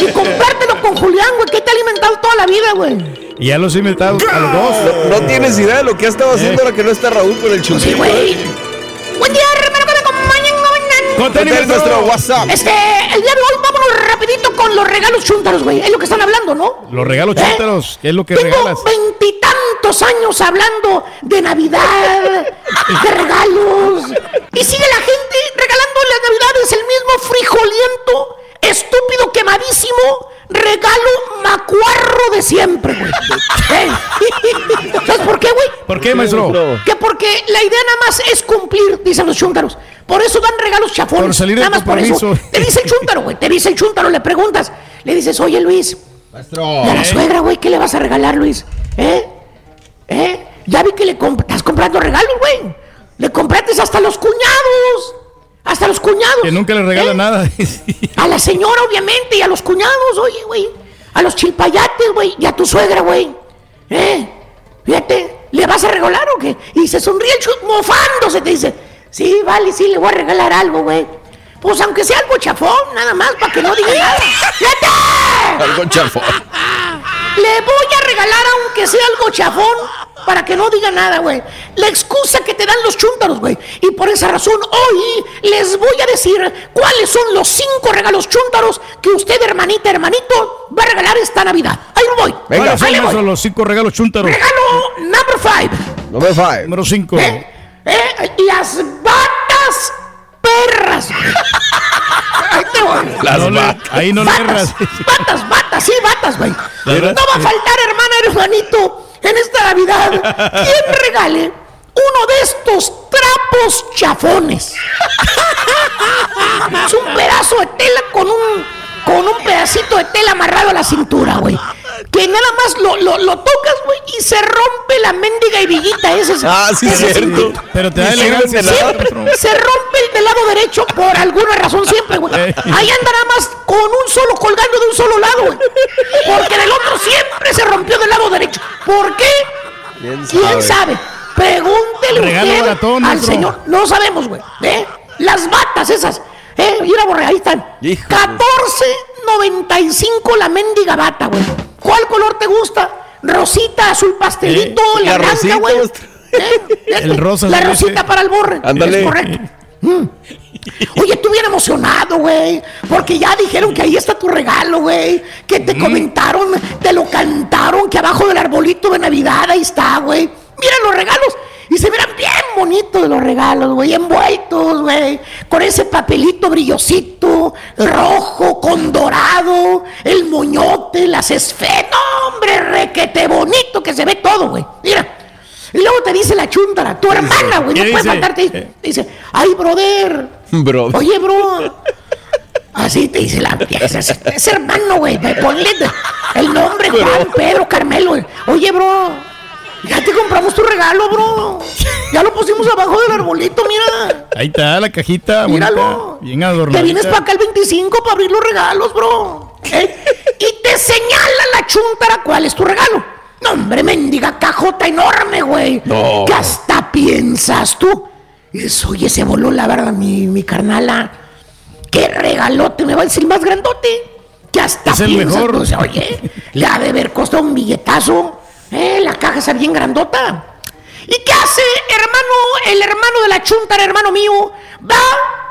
Y compártelo con Julián, güey, que te ha alimentado toda la vida, güey. Y ya los he invitado a los dos. No, no tienes idea de lo que ha estado haciendo ahora que no está Raúl con el chuntillo. Sí, güey. Buen día, hermano, que me acompañan. Contenido nuestro WhatsApp. Este, el día de hoy vámonos rapidito con los regalos chúntaros, güey. Es lo que están hablando, ¿no? Los regalos ¿Eh? chúntaros, ¿qué es lo que Tengo regalas? Veintitantos años hablando de Navidad, de regalos. Y sigue la gente regalándole a Navidades el mismo frijoliento, estúpido, quemadísimo, regalo macuarro de siempre, güey. ¿Eh? ¿Sabes por qué, güey? ¿Por qué, maestro? Que porque la idea nada más es cumplir, dicen los chúntaros. Por eso dan regalos chafones. Por salir nada más por eso. Te dice el chúntaro, güey. Te dice el chúntaro, le preguntas. Le dices, oye, Luis. ¿Y a la suegra, güey? ¿Qué le vas a regalar, Luis? ¿Eh? ¿Eh? Ya vi que le comp- estás comprando regalos, güey. Le compraste hasta los cuñados. Hasta los cuñados. Que nunca le regala ¿Eh? nada. A la señora, obviamente, y a los cuñados, oye, güey. A los chilpayates, güey. Y a tu suegra, güey. ¿Eh? Fíjate, ¿le vas a regalar o qué? Y se sonríe el chut, mofándose, te dice, sí, vale, sí, le voy a regalar algo, güey. Pues aunque sea algo chafón, nada más, para que no diga nada. ¡Fíjate! Algo chafón. Le voy a regalar, aunque sea algo chafón, para que no diga nada, güey. La excusa que te dan los chúntaros, güey. Y por esa razón, hoy les voy a decir cuáles son los cinco regalos chúntaros que usted, hermanita, hermanito, va a regalar esta Navidad. Ahí lo voy. ¿Cuáles Ahí son voy. esos los cinco regalos chúntaros? Regalo number five. Número 5. Número 5. ¿Eh? Las batas perras. Ahí te voy. Las batas. Ahí no le erras. Batas, batas, sí, batas, güey. No va a faltar, hermana, hermanito, en esta Navidad. ¿Quién regale uno de estos trapos chafones? Es un pedazo de tela con un, con un pedacito de tela amarrado a la cintura, güey. Que nada más lo, lo, lo tocas, güey, y se rompe la mendiga hebillita ese. Ah, sí, ese cierto. cinturón. Pero te da Siempre, elegancia, siempre se rompe el del lado derecho por alguna razón siempre, güey. Eh. Ahí anda nada más con un solo colgando de un solo lado, güey. Porque del otro siempre se rompió del lado derecho. ¿Por qué? ¿Quién sabe? Pregúntele Regalo usted al señor. No sabemos, güey. ¿eh? Las batas esas. ¿eh? Mira, borre, ahí están. 14.95 la mendiga bata, güey. ¿Cuál color te gusta? Rosita, azul pastelito, Eh, la la blanca, güey. ¿Eh? El rosa La rosita para el borre. Ándale. Es correcto. Mm. Oye, tú bien emocionado, güey. Porque ya dijeron que ahí está tu regalo, güey. Que Mm. te comentaron, te lo cantaron, que abajo del arbolito de Navidad ahí está, güey. Mira los regalos. Y se miran bien bonitos los regalos, güey. Envueltos, güey. Con ese papelito brillosito, rojo, con dorado, el moñote, las esferas. No, hombre, requete bonito que se ve todo, güey. Mira. Y luego te dice la chuntara, tu hermana, güey. No ¿Qué puede dice? faltarte. Te dice, ay, brother. Bro. Oye, bro. Así te dice la vieja. Es, es hermano, güey. Ponle el nombre, Juan, Pedro, Carmelo. güey. Oye, bro. Ya te compramos tu regalo, bro. Ya lo pusimos abajo del arbolito, mira. Ahí está la cajita. Míralo. bonita, Bien Te adornada. vienes para acá el 25 para abrir los regalos, bro. ¿Eh? Y te señala la chuntara cuál es tu regalo. No, hombre, mendiga cajota enorme, güey. No. Que hasta piensas tú. Dices, oye, se voló la verdad, mi, mi carnala. Qué regalote, me va a decir más grandote. Que hasta Es el piensas, mejor. tú, oye, le ha de haber costado un billetazo. Eh, la caja está bien grandota. ¿Y qué hace, hermano, el hermano de la chuntara, hermano mío? Va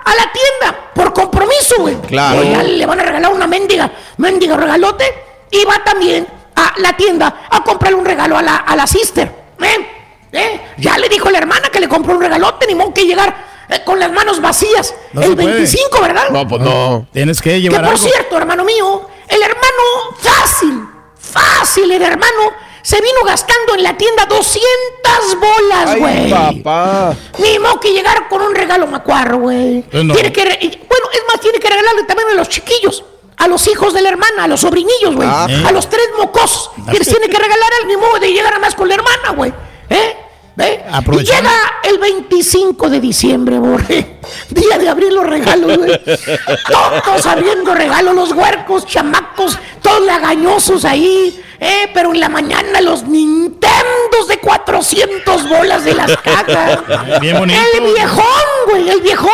a la tienda por compromiso, güey. Claro. Oiga, le van a regalar una mendiga, mendiga regalote. Y va también a la tienda a comprarle un regalo a la, a la sister. ¿eh? ¿Eh? Ya le dijo la hermana que le compró un regalote, ni modo que llegar eh, con las manos vacías. No el se puede. 25, ¿verdad? No, pues no. Tienes que Que llevar por algo. cierto, hermano mío, el hermano fácil, fácil, el hermano se vino gastando en la tienda 200 bolas, güey. papá. Ni modo que llegar con un regalo macuarro, güey. No. Tiene que, bueno, es más, tiene que regalarle también a los chiquillos. A los hijos de la hermana, a los sobrinillos, güey. Ah. A los tres mocosos. Que les tiene que regalar al mismo de llegar a más con la hermana, güey. ¿Eh? ¿Eh? Y llega el 25 de diciembre, borre. Día de abrir los regalos, güey. Todos abriendo regalos, los huercos, chamacos, todos lagañosos ahí. Eh, pero en la mañana los Nintendos de 400 bolas de las cajas. Bien bonito. El viejón, güey, el viejón.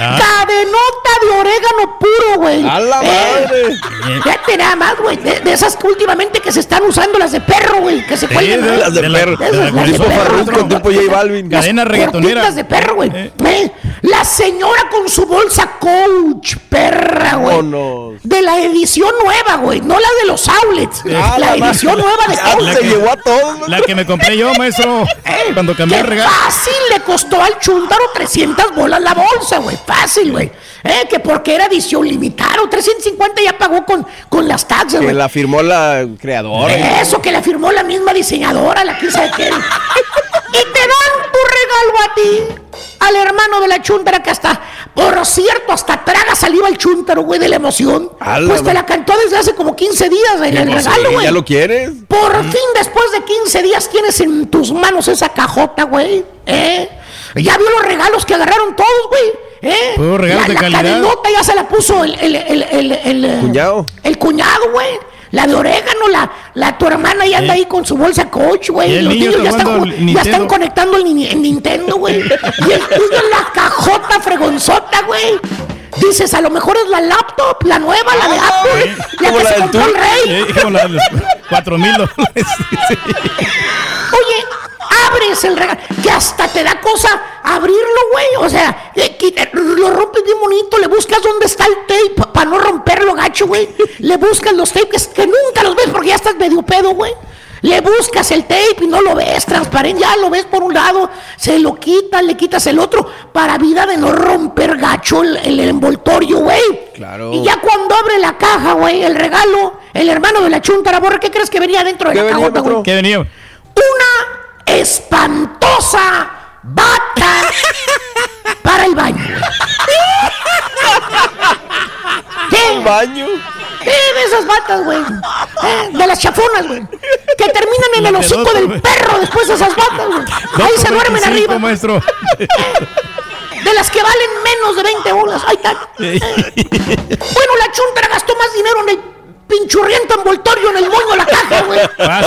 Ah. Cadenota de orégano puro, güey. ¡A la Eh, madre! Fíjate nada más, güey. De, de esas que últimamente que se están usando, las de perro, güey. Que se Sí, cuelgan. las de De la- perro. de las- la- las de Tipo perro, Farruko, otro. tipo J Balvin. Cadena reggaetonera. Cortitas de perro, güey. Eh. Eh, La señora con su bolsa coach, perra, güey. De la edición nueva, güey. No la de los outlets. Ah, la la edición nueva de se llevó a todos. La que me compré yo, maestro. Cuando cambié qué el regalo. Fácil le costó al chúntaro 300 bolas la bolsa, güey. Fácil, güey. Eh, que porque era edición limitada. o 350 ya pagó con, con las taxas, Que güey. la firmó la creadora. Eso que la firmó la misma diseñadora, la que sabe qué. Y te dan tu regalo a ti, al hermano de la chuntara que hasta, por cierto, hasta traga saliva el chúntaro, güey, de la emoción. Pues te la cantó desde hace como 15 días en el regalo, güey. ¿Ya lo quieres? Por fin, después de 15 días, tienes en tus manos esa cajota, güey. ¿Eh? Ya vio los regalos que agarraron todos, güey. ¿Eh? Puros regalos la, de la calidad. cadenota ya se la puso el, el, el, el, el, Cuñado. El cuñado, güey. La de orégano, la, la tu hermana ya anda Eh. ahí con su bolsa coach, güey. Los niño niños ya está están, ya están conectando el, ni- el Nintendo, güey. Y el tuyo la cajota fregonzota, güey. Dices, a lo mejor es la laptop, la nueva, la de Apple, la Como que la se compró el rey. Eh, como la de los mil dólares. Oye, abres el regalo, que hasta te da cosa abrirlo, güey. O sea, lo rompes bien bonito, le buscas dónde está el tape para no romperlo, gacho, güey. Le buscas los tapes que nunca los ves porque ya estás medio pedo, güey. Le buscas el tape y no lo ves transparente, ya lo ves por un lado, se lo quitas, le quitas el otro, para vida de no romper gacho el, el envoltorio, güey. Claro. Y ya cuando abre la caja, güey, el regalo, el hermano de la chuntara, borra, ¿qué crees que venía dentro de la cajota, güey? ¿Qué venía? Una espantosa bata para el baño. ¿Qué? baño? ¿Qué de esas batas, güey? Eh, De las chafonas, güey. Que terminan en el hocico del perro después de esas batas, güey. Ahí se duermen 2.25, arriba. maestro. De las que valen menos de 20 bolas. Ahí está. Bueno, la chuntara gastó más dinero en el pinchurriento envoltorio en el moño de la caja, güey.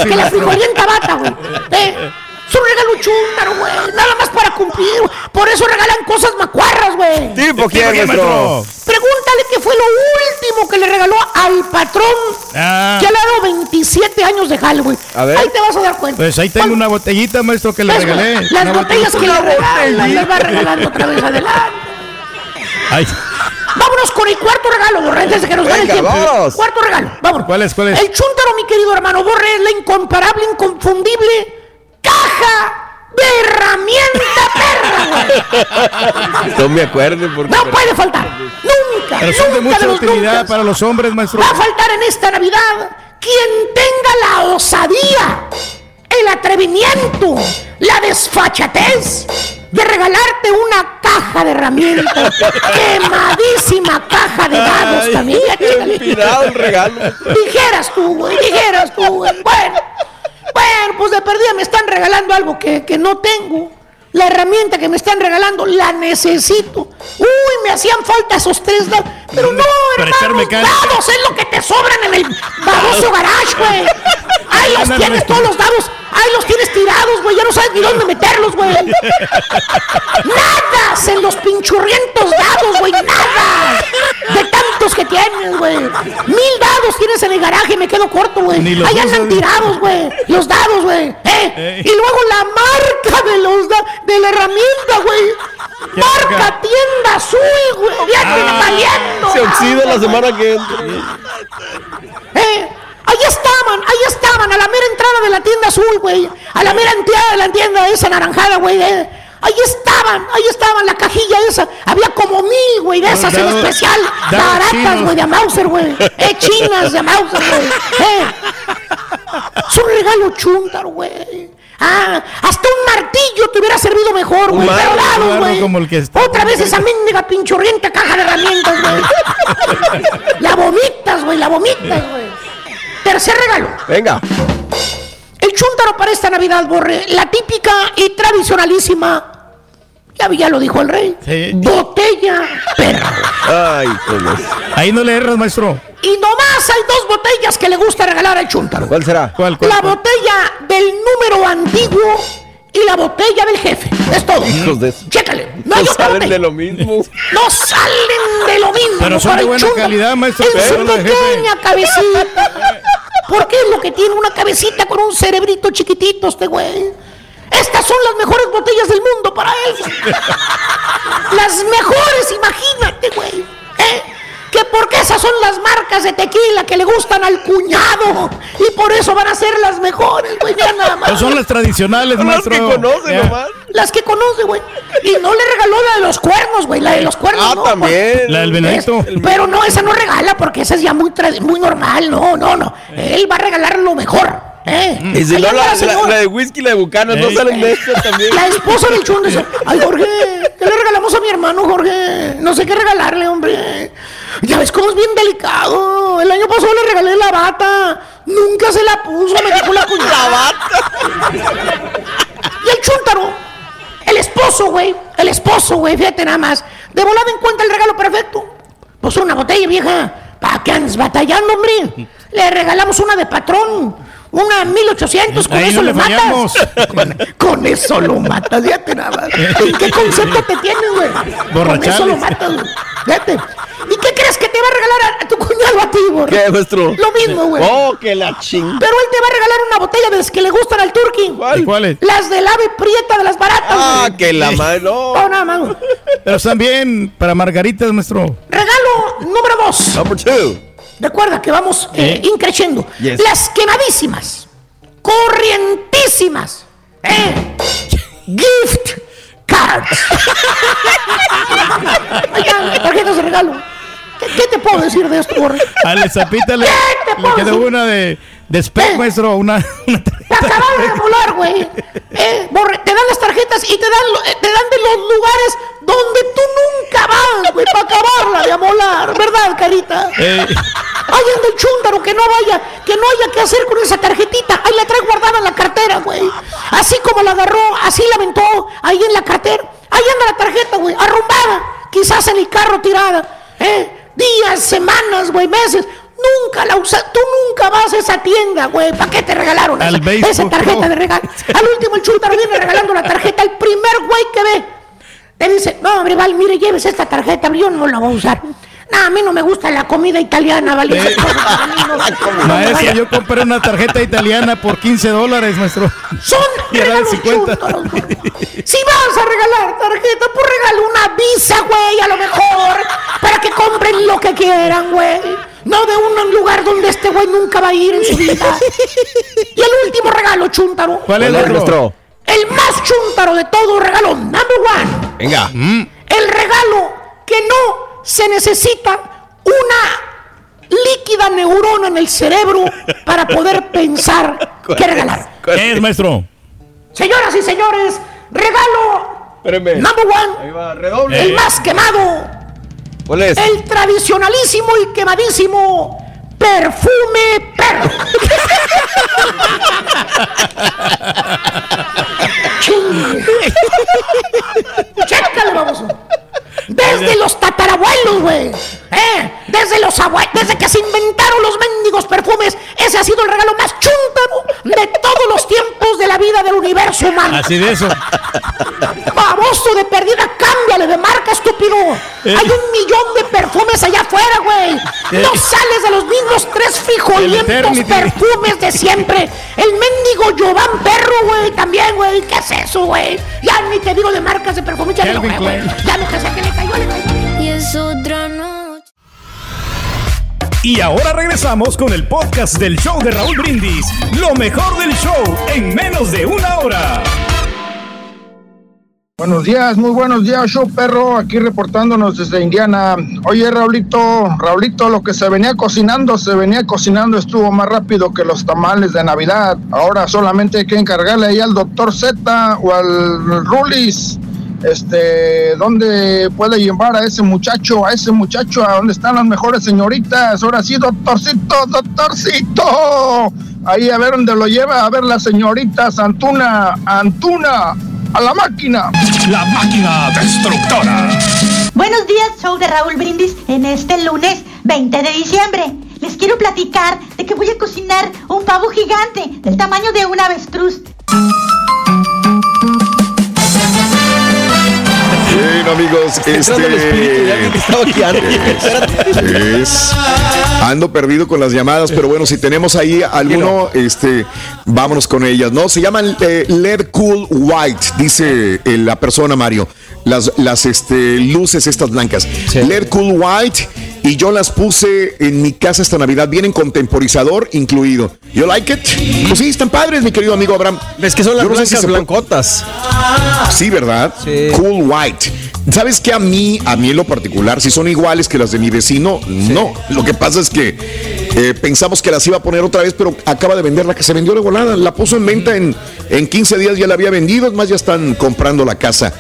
Que la frijolienta bata, güey. Eh, Es un regalo chúntaro, güey. Nada más para cumplir. güey. Por eso regalan cosas macuarras, güey. ¿Tipo quién, quién, maestro? Pregúntale qué fue lo último que le regaló al patrón Ah. que ha dado 27 años de Halloween. A ver. Ahí te vas a dar cuenta. Pues ahí tengo una botellita, maestro, que le ¿Ves, regalé. güey? Las Una botellas que le regalan, las va regalando otra vez adelante. Ay, Vámonos con el cuarto regalo, Borre, antes de que nos gane el Venga, tiempo. vamos. Cuarto regalo, vámonos. ¿Cuál es? ¿Cuál es? El chúntaro, mi querido hermano Borre, es la incomparable, inconfundible caja de herramienta perra, güey. No me acuerdo porque. No puede faltar. Nunca, Pero son de nunca mucha de utilidad nunca. para los hombres, maestro. Va a faltar en esta Navidad quien tenga la osadía, el atrevimiento, la desfachatez de regalarte una caja de herramientas. Quemadísima caja de dados Ay, también. inspirado el regalo. Dijeras tú, güey, dijeras tú, güey. Bueno, bueno, pues de perdida me están regalando algo que, que no tengo. La herramienta que me están regalando la necesito. Uy, me hacían falta esos tres dados. Pero no, hermano, dados es lo que te sobran en el baboso garage, güey. Ahí los tienes todos los dados. Ahí los tienes tirados, güey. Ya no sabes ni dónde meterlos, güey. Nadas en los pinchurrientos dados, güey. Nada. De tantos que tienes, güey. Mil dados tienes en el garaje. Me quedo corto, güey. Ahí andan tirados, güey. Los dados, güey. ¿Eh? Ey. Y luego la marca de los da- de la herramienta, güey. ¿Qué Marca tienda azul, güey. Ya Ah, valiendo. Se oxida la semana que entra. Eh, ahí estaban, ahí estaban, a la mera entrada de la tienda azul, güey. A la mera entrada de la tienda esa naranjada, güey. eh. Ahí estaban, ahí estaban, la cajilla esa. Había como mil, güey, de esas en especial. Baratas, güey, de Mauser, güey. Eh, chinas de Mauser, güey. Eh. Es un regalo chúntaro, güey. Ah, hasta un martillo te hubiera servido mejor, güey. Pero güey. como el que está- Otra vez esa mendiga pinchurrienta caja de herramientas, güey. La vomitas, güey, la vomitas, güey. Tercer regalo. Venga. El chúntaro para esta Navidad, Borre, la típica y tradicionalísima, ya, ya lo dijo el rey, Sí. botella perra. Ay, es. Ahí no le erras, maestro. Y nomás hay dos botellas que le gusta regalar al chúntaro. ¿Cuál será? ¿Cuál, cuál, La cuál? botella del número antiguo y la botella del jefe. Es todo. Hijos de eso. Chécale. No hay No botella. de lo mismo. No salen de lo mismo. Pero son de buena calidad, maestro, En su de jefe. pequeña cabecita. Porque es lo que tiene una cabecita con un cerebrito chiquitito este güey. Estas son las mejores botellas del mundo para él. las mejores, imagínate, güey. ¿Eh? Que porque esas son las marcas de tequila que le gustan al cuñado. Y por eso van a ser las mejores, güey. Mira nada más. Pero son las tradicionales, Son las maestro. que conoce Ya. nomás. Las que conoce, güey. Y no le regaló la de los cuernos, güey. La de los cuernos, Ah, no. también. La del venadito. Pero no, esa no regala porque esa es ya muy, muy normal. No, no, no. Él va a regalar lo mejor. ¿eh? Y si Ahí no, anda la, la, señora. la de whisky, la de bucanas, no salen de esta también. La esposa del chun dice, ay Jorge, ¿qué le regalamos a mi hermano Jorge? No sé qué regalarle, hombre. Ya ves cómo es bien delicado. El año pasado le regalé la bata. Nunca se la puso, me dejó la cuñada. La bata. Y el chúntaro, el esposo, güey, el esposo, güey, fíjate nada más. De volada encuentra el regalo perfecto. Pues una botella vieja. ¿Para qué andes batallando, hombre? Le regalamos una de patrón. Una 1800, con Ahí eso no lo fallamos. matas. Con, con eso lo matas, fíjate nada más. ¿En qué concepto te tienes, güey? Con eso lo matas, güey. Fíjate. ti, borre. ¿Qué, maestro? Lo mismo, güey. Oh, que la ching. Pero él te va a regalar una botella de las que le gustan al turqui. ¿Y cuáles? Las del ave prieta de las baratas. Ah, güey. que la madre. No. No, nada más. güey. Pero están bien para margaritas, maestro. Regalo número dos. Number two. Recuerda que vamos eh, increciendo. Yes. Las quemadísimas, corrientísimas, eh, gift cards. Tarjetas de regalo. ¿Qué, qué te puedo decir de esto, Borre? A la zapita le, le quedó una de, de spec, maestro. Una, una Te acabaron de volar, güey. Eh, Borre, te dan las tarjetas y te dan, eh, te dan de los lugares donde tú nunca vas, güey, para acabarla de amolar. ¿Verdad, carita? Eh. Ahí anda el chúndaro que no vaya, que no haya que hacer con esa tarjetita. Ahí la trae guardada en la cartera, güey. Así como la agarró, así la aventó ahí en la cartera. Ahí anda la tarjeta, güey, arrumbada. Quizás en el carro tirada. ¿eh? Días, semanas, güey, meses. Nunca la usas. Tú nunca vas a esa tienda, güey. ¿Para qué te regalaron Al esa, esa tarjeta de regalo? Al último, el chúndaro viene regalando la tarjeta al primer güey que ve. Te dice, no, hombre, Val, mire, lleves esta tarjeta, yo no la voy a usar. No, a mí no me gusta la comida italiana, ¿vale? Mí no- Maestro, vaya. yo compré una tarjeta italiana por 15 dólares, maestro. Son Y era de regalos 50. chúntaros, güey. Si vas a regalar tarjeta, pues regala una visa, güey, a lo mejor, para que compren lo que quieran, güey. No de un lugar donde este güey nunca va a ir en su vida. Y el último regalo, chúntaro. ¿Cuál es, maestro? El más chúntaro de todo regalo, number one. Venga. El regalo que no se necesita una líquida neurona en el cerebro para poder pensar qué regalar. ¿Qué es, maestro? Señoras y señores, regalo Espérenme. number one, Ahí va, redoble. el más quemado, ¿Cuál es? el tradicionalísimo y quemadísimo perfume perro. Chécale, baboso. Desde los tatarabuelos, güey. ¿Eh? Desde los abuelos, desde que se inventaron los mendigos perfumes, ese ha sido el regalo más chúntaro de todos los tiempos de la vida del universo humano. Así de eso. Baboso de perdida, cámbiale de marca, estúpido. Eh. Hay un millón de perfumes allá afuera, güey. No Eh. sales de los mismos tres frijolientos perfumes de siempre. El mendigo Jovan Perro, güey, también, güey. ¿Qué es eso, güey? Ya ni te digo de marcas de perfumes, ya enojé, güey. Ya no sé qué le. Y es otra noche. Y ahora regresamos con el podcast del show de Raúl Brindis. Lo mejor del show en menos de una hora. Buenos días, muy buenos días, show perro, aquí reportándonos desde Indiana. Oye, Raulito, Raulito, lo que se venía cocinando, se venía cocinando, estuvo más rápido que los tamales de Navidad. Ahora solamente hay que encargarle ahí al doctor Z o al Rulis, este, dónde puede llevar a ese muchacho, a ese muchacho, a donde están las mejores señoritas. Ahora sí, doctorcito, doctorcito. Ahí a ver dónde lo lleva, a ver la señorita Antuna, Antuna, a la máquina. La máquina destructora. Buenos días, show de Raúl Brindis, en este lunes 20 de diciembre. Les quiero platicar de que voy a cocinar un pavo gigante del tamaño de un avestruz. Bien, amigos, Está entrando el espíritu de alguien que estaba aquí antes. Es- ando perdido con las llamadas, pero bueno, si tenemos ahí alguno, este, vámonos con ellas, ¿no? Se llaman eh, LED Cool White, dice eh, la persona Mario. Las, las este, luces estas blancas. LED Cool White. Y yo las puse en mi casa esta Navidad. Vienen con temporizador incluido. ¿You like it? Pues sí, están padres, mi querido amigo Abraham. Es que son las Yo no sé si blancotas. Sí, ¿verdad? Cool White. ¿Sabes que a mí, a mí en lo particular, si son iguales que las de mi vecino? No. Lo que pasa es que eh, pensamos que las iba a poner otra vez, pero acaba de vender la que se vendió de volada. La puso en venta en, en 15 días, ya la había vendido. Es más, ya están comprando la casa.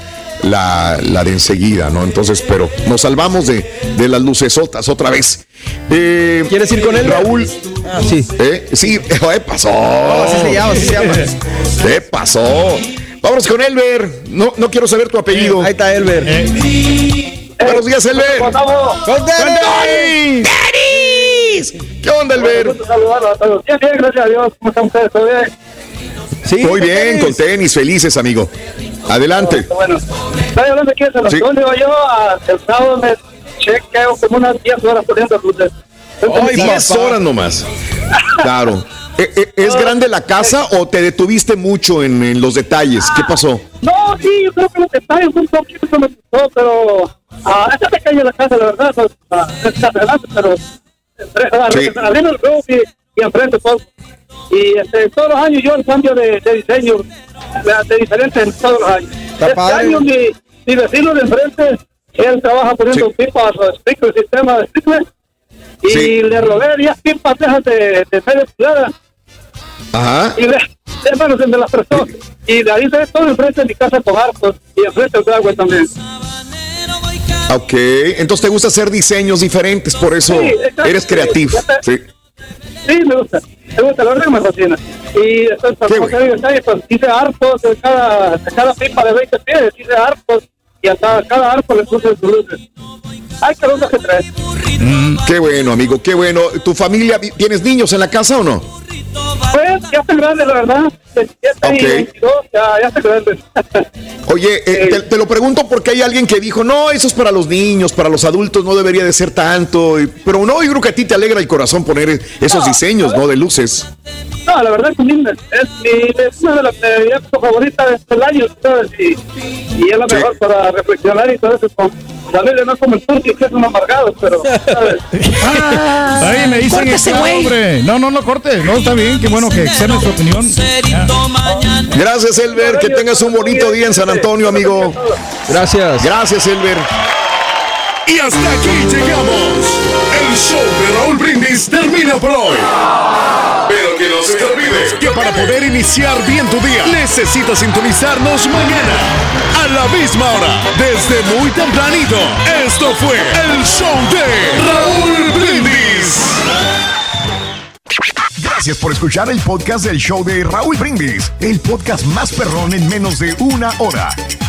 La, la de enseguida, ¿no? Entonces, pero nos salvamos de, de las lucesotas otra vez. Eh, ¿Quieres ir con él? Raúl. Ah, sí. ¿Eh? Sí, ¿qué pasó? así se llama, así se llama. ¿Qué pasó? Vámonos con Elber. No, no quiero saber tu apellido. Ahí está Elber. Buenos días, Elber. ¡Con Denis! ¡Denis! ¿Qué onda, Elber? Bien, bien, gracias a Dios. ¿Cómo están ustedes? ¿Todo bien? Sí, Muy bien, con tenis, felices, amigo. Adelante. Bueno, estoy hablando aquí de San Sí. Yo ah, el sábado me chequeo como unas 10 horas poniendo luces. Ay, 10 horas nomás. Claro. ¿E- e- ¿Es grande la casa o te detuviste mucho en, en los detalles? ¿Qué pasó? No, sí, yo creo que los detalles un poquito me gustó, pero ah, está pequeña la casa, la verdad, pues, ah, es pero entre- ah, Sí. arriba el roof y, y enfrente todo. Y este, todos los años yo el cambio de, de diseño, de, de diferente en todos los años. este padre. año mi, mi vecino de enfrente, él trabaja poniendo pipas o stickers, sistema de stickers, y Sí. le robé 10 pipas de de, de media pulgada Ajá. y le, hermano, se me las prestó. Y de ahí se ve todo enfrente de mi casa con arcos y enfrente del dragway también. Ok. Entonces te gusta hacer diseños diferentes, por eso Sí, eres creativo. Sí. Sí, me gusta. Me gusta, la verdad que me fascina. Y entonces, como te digo, pues hice arcos de cada, de cada pipa de 20 pies, hice arcos y a cada, cada arco le puse sus luces. Ay, qué luces que traes. Mm, qué bueno, amigo, qué bueno. ¿Tu familia, tienes niños en la casa o no? Pues ya está grande, la verdad. 27 Ok. y 22, ya, ya está grande. Oye, eh, te, te lo pregunto porque hay alguien que dijo, no, eso es para los niños, para los adultos no debería de ser tanto. Y- Pero no, yo creo que a ti te alegra el corazón poner esos diseños, ¿no? De luces. No, la verdad es que mi- es, mi, es una de las favoritas del año, ¿sabes? Y, y es la mejor para reflexionar y todo eso. Biblia no es como el turqui, que es un amargado, pero, ¿sabes? Ay, me dicen que güey. hombre. No, no, no cortes. No, está bien, qué bueno que externes tu opinión. Ya. Gracias, Elber. Que tengas un bonito día en San Antonio, amigo. Gracias. Gracias, Elber. Y hasta aquí llegamos. Show de Raúl Brindis termina por hoy. Pero que no se te olvide que para poder iniciar bien tu día necesitas sintonizarnos mañana a la misma hora desde muy tempranito. Esto fue el show de Raúl Brindis. Gracias por escuchar el podcast del show de Raúl Brindis, el podcast más perrón en menos de una hora.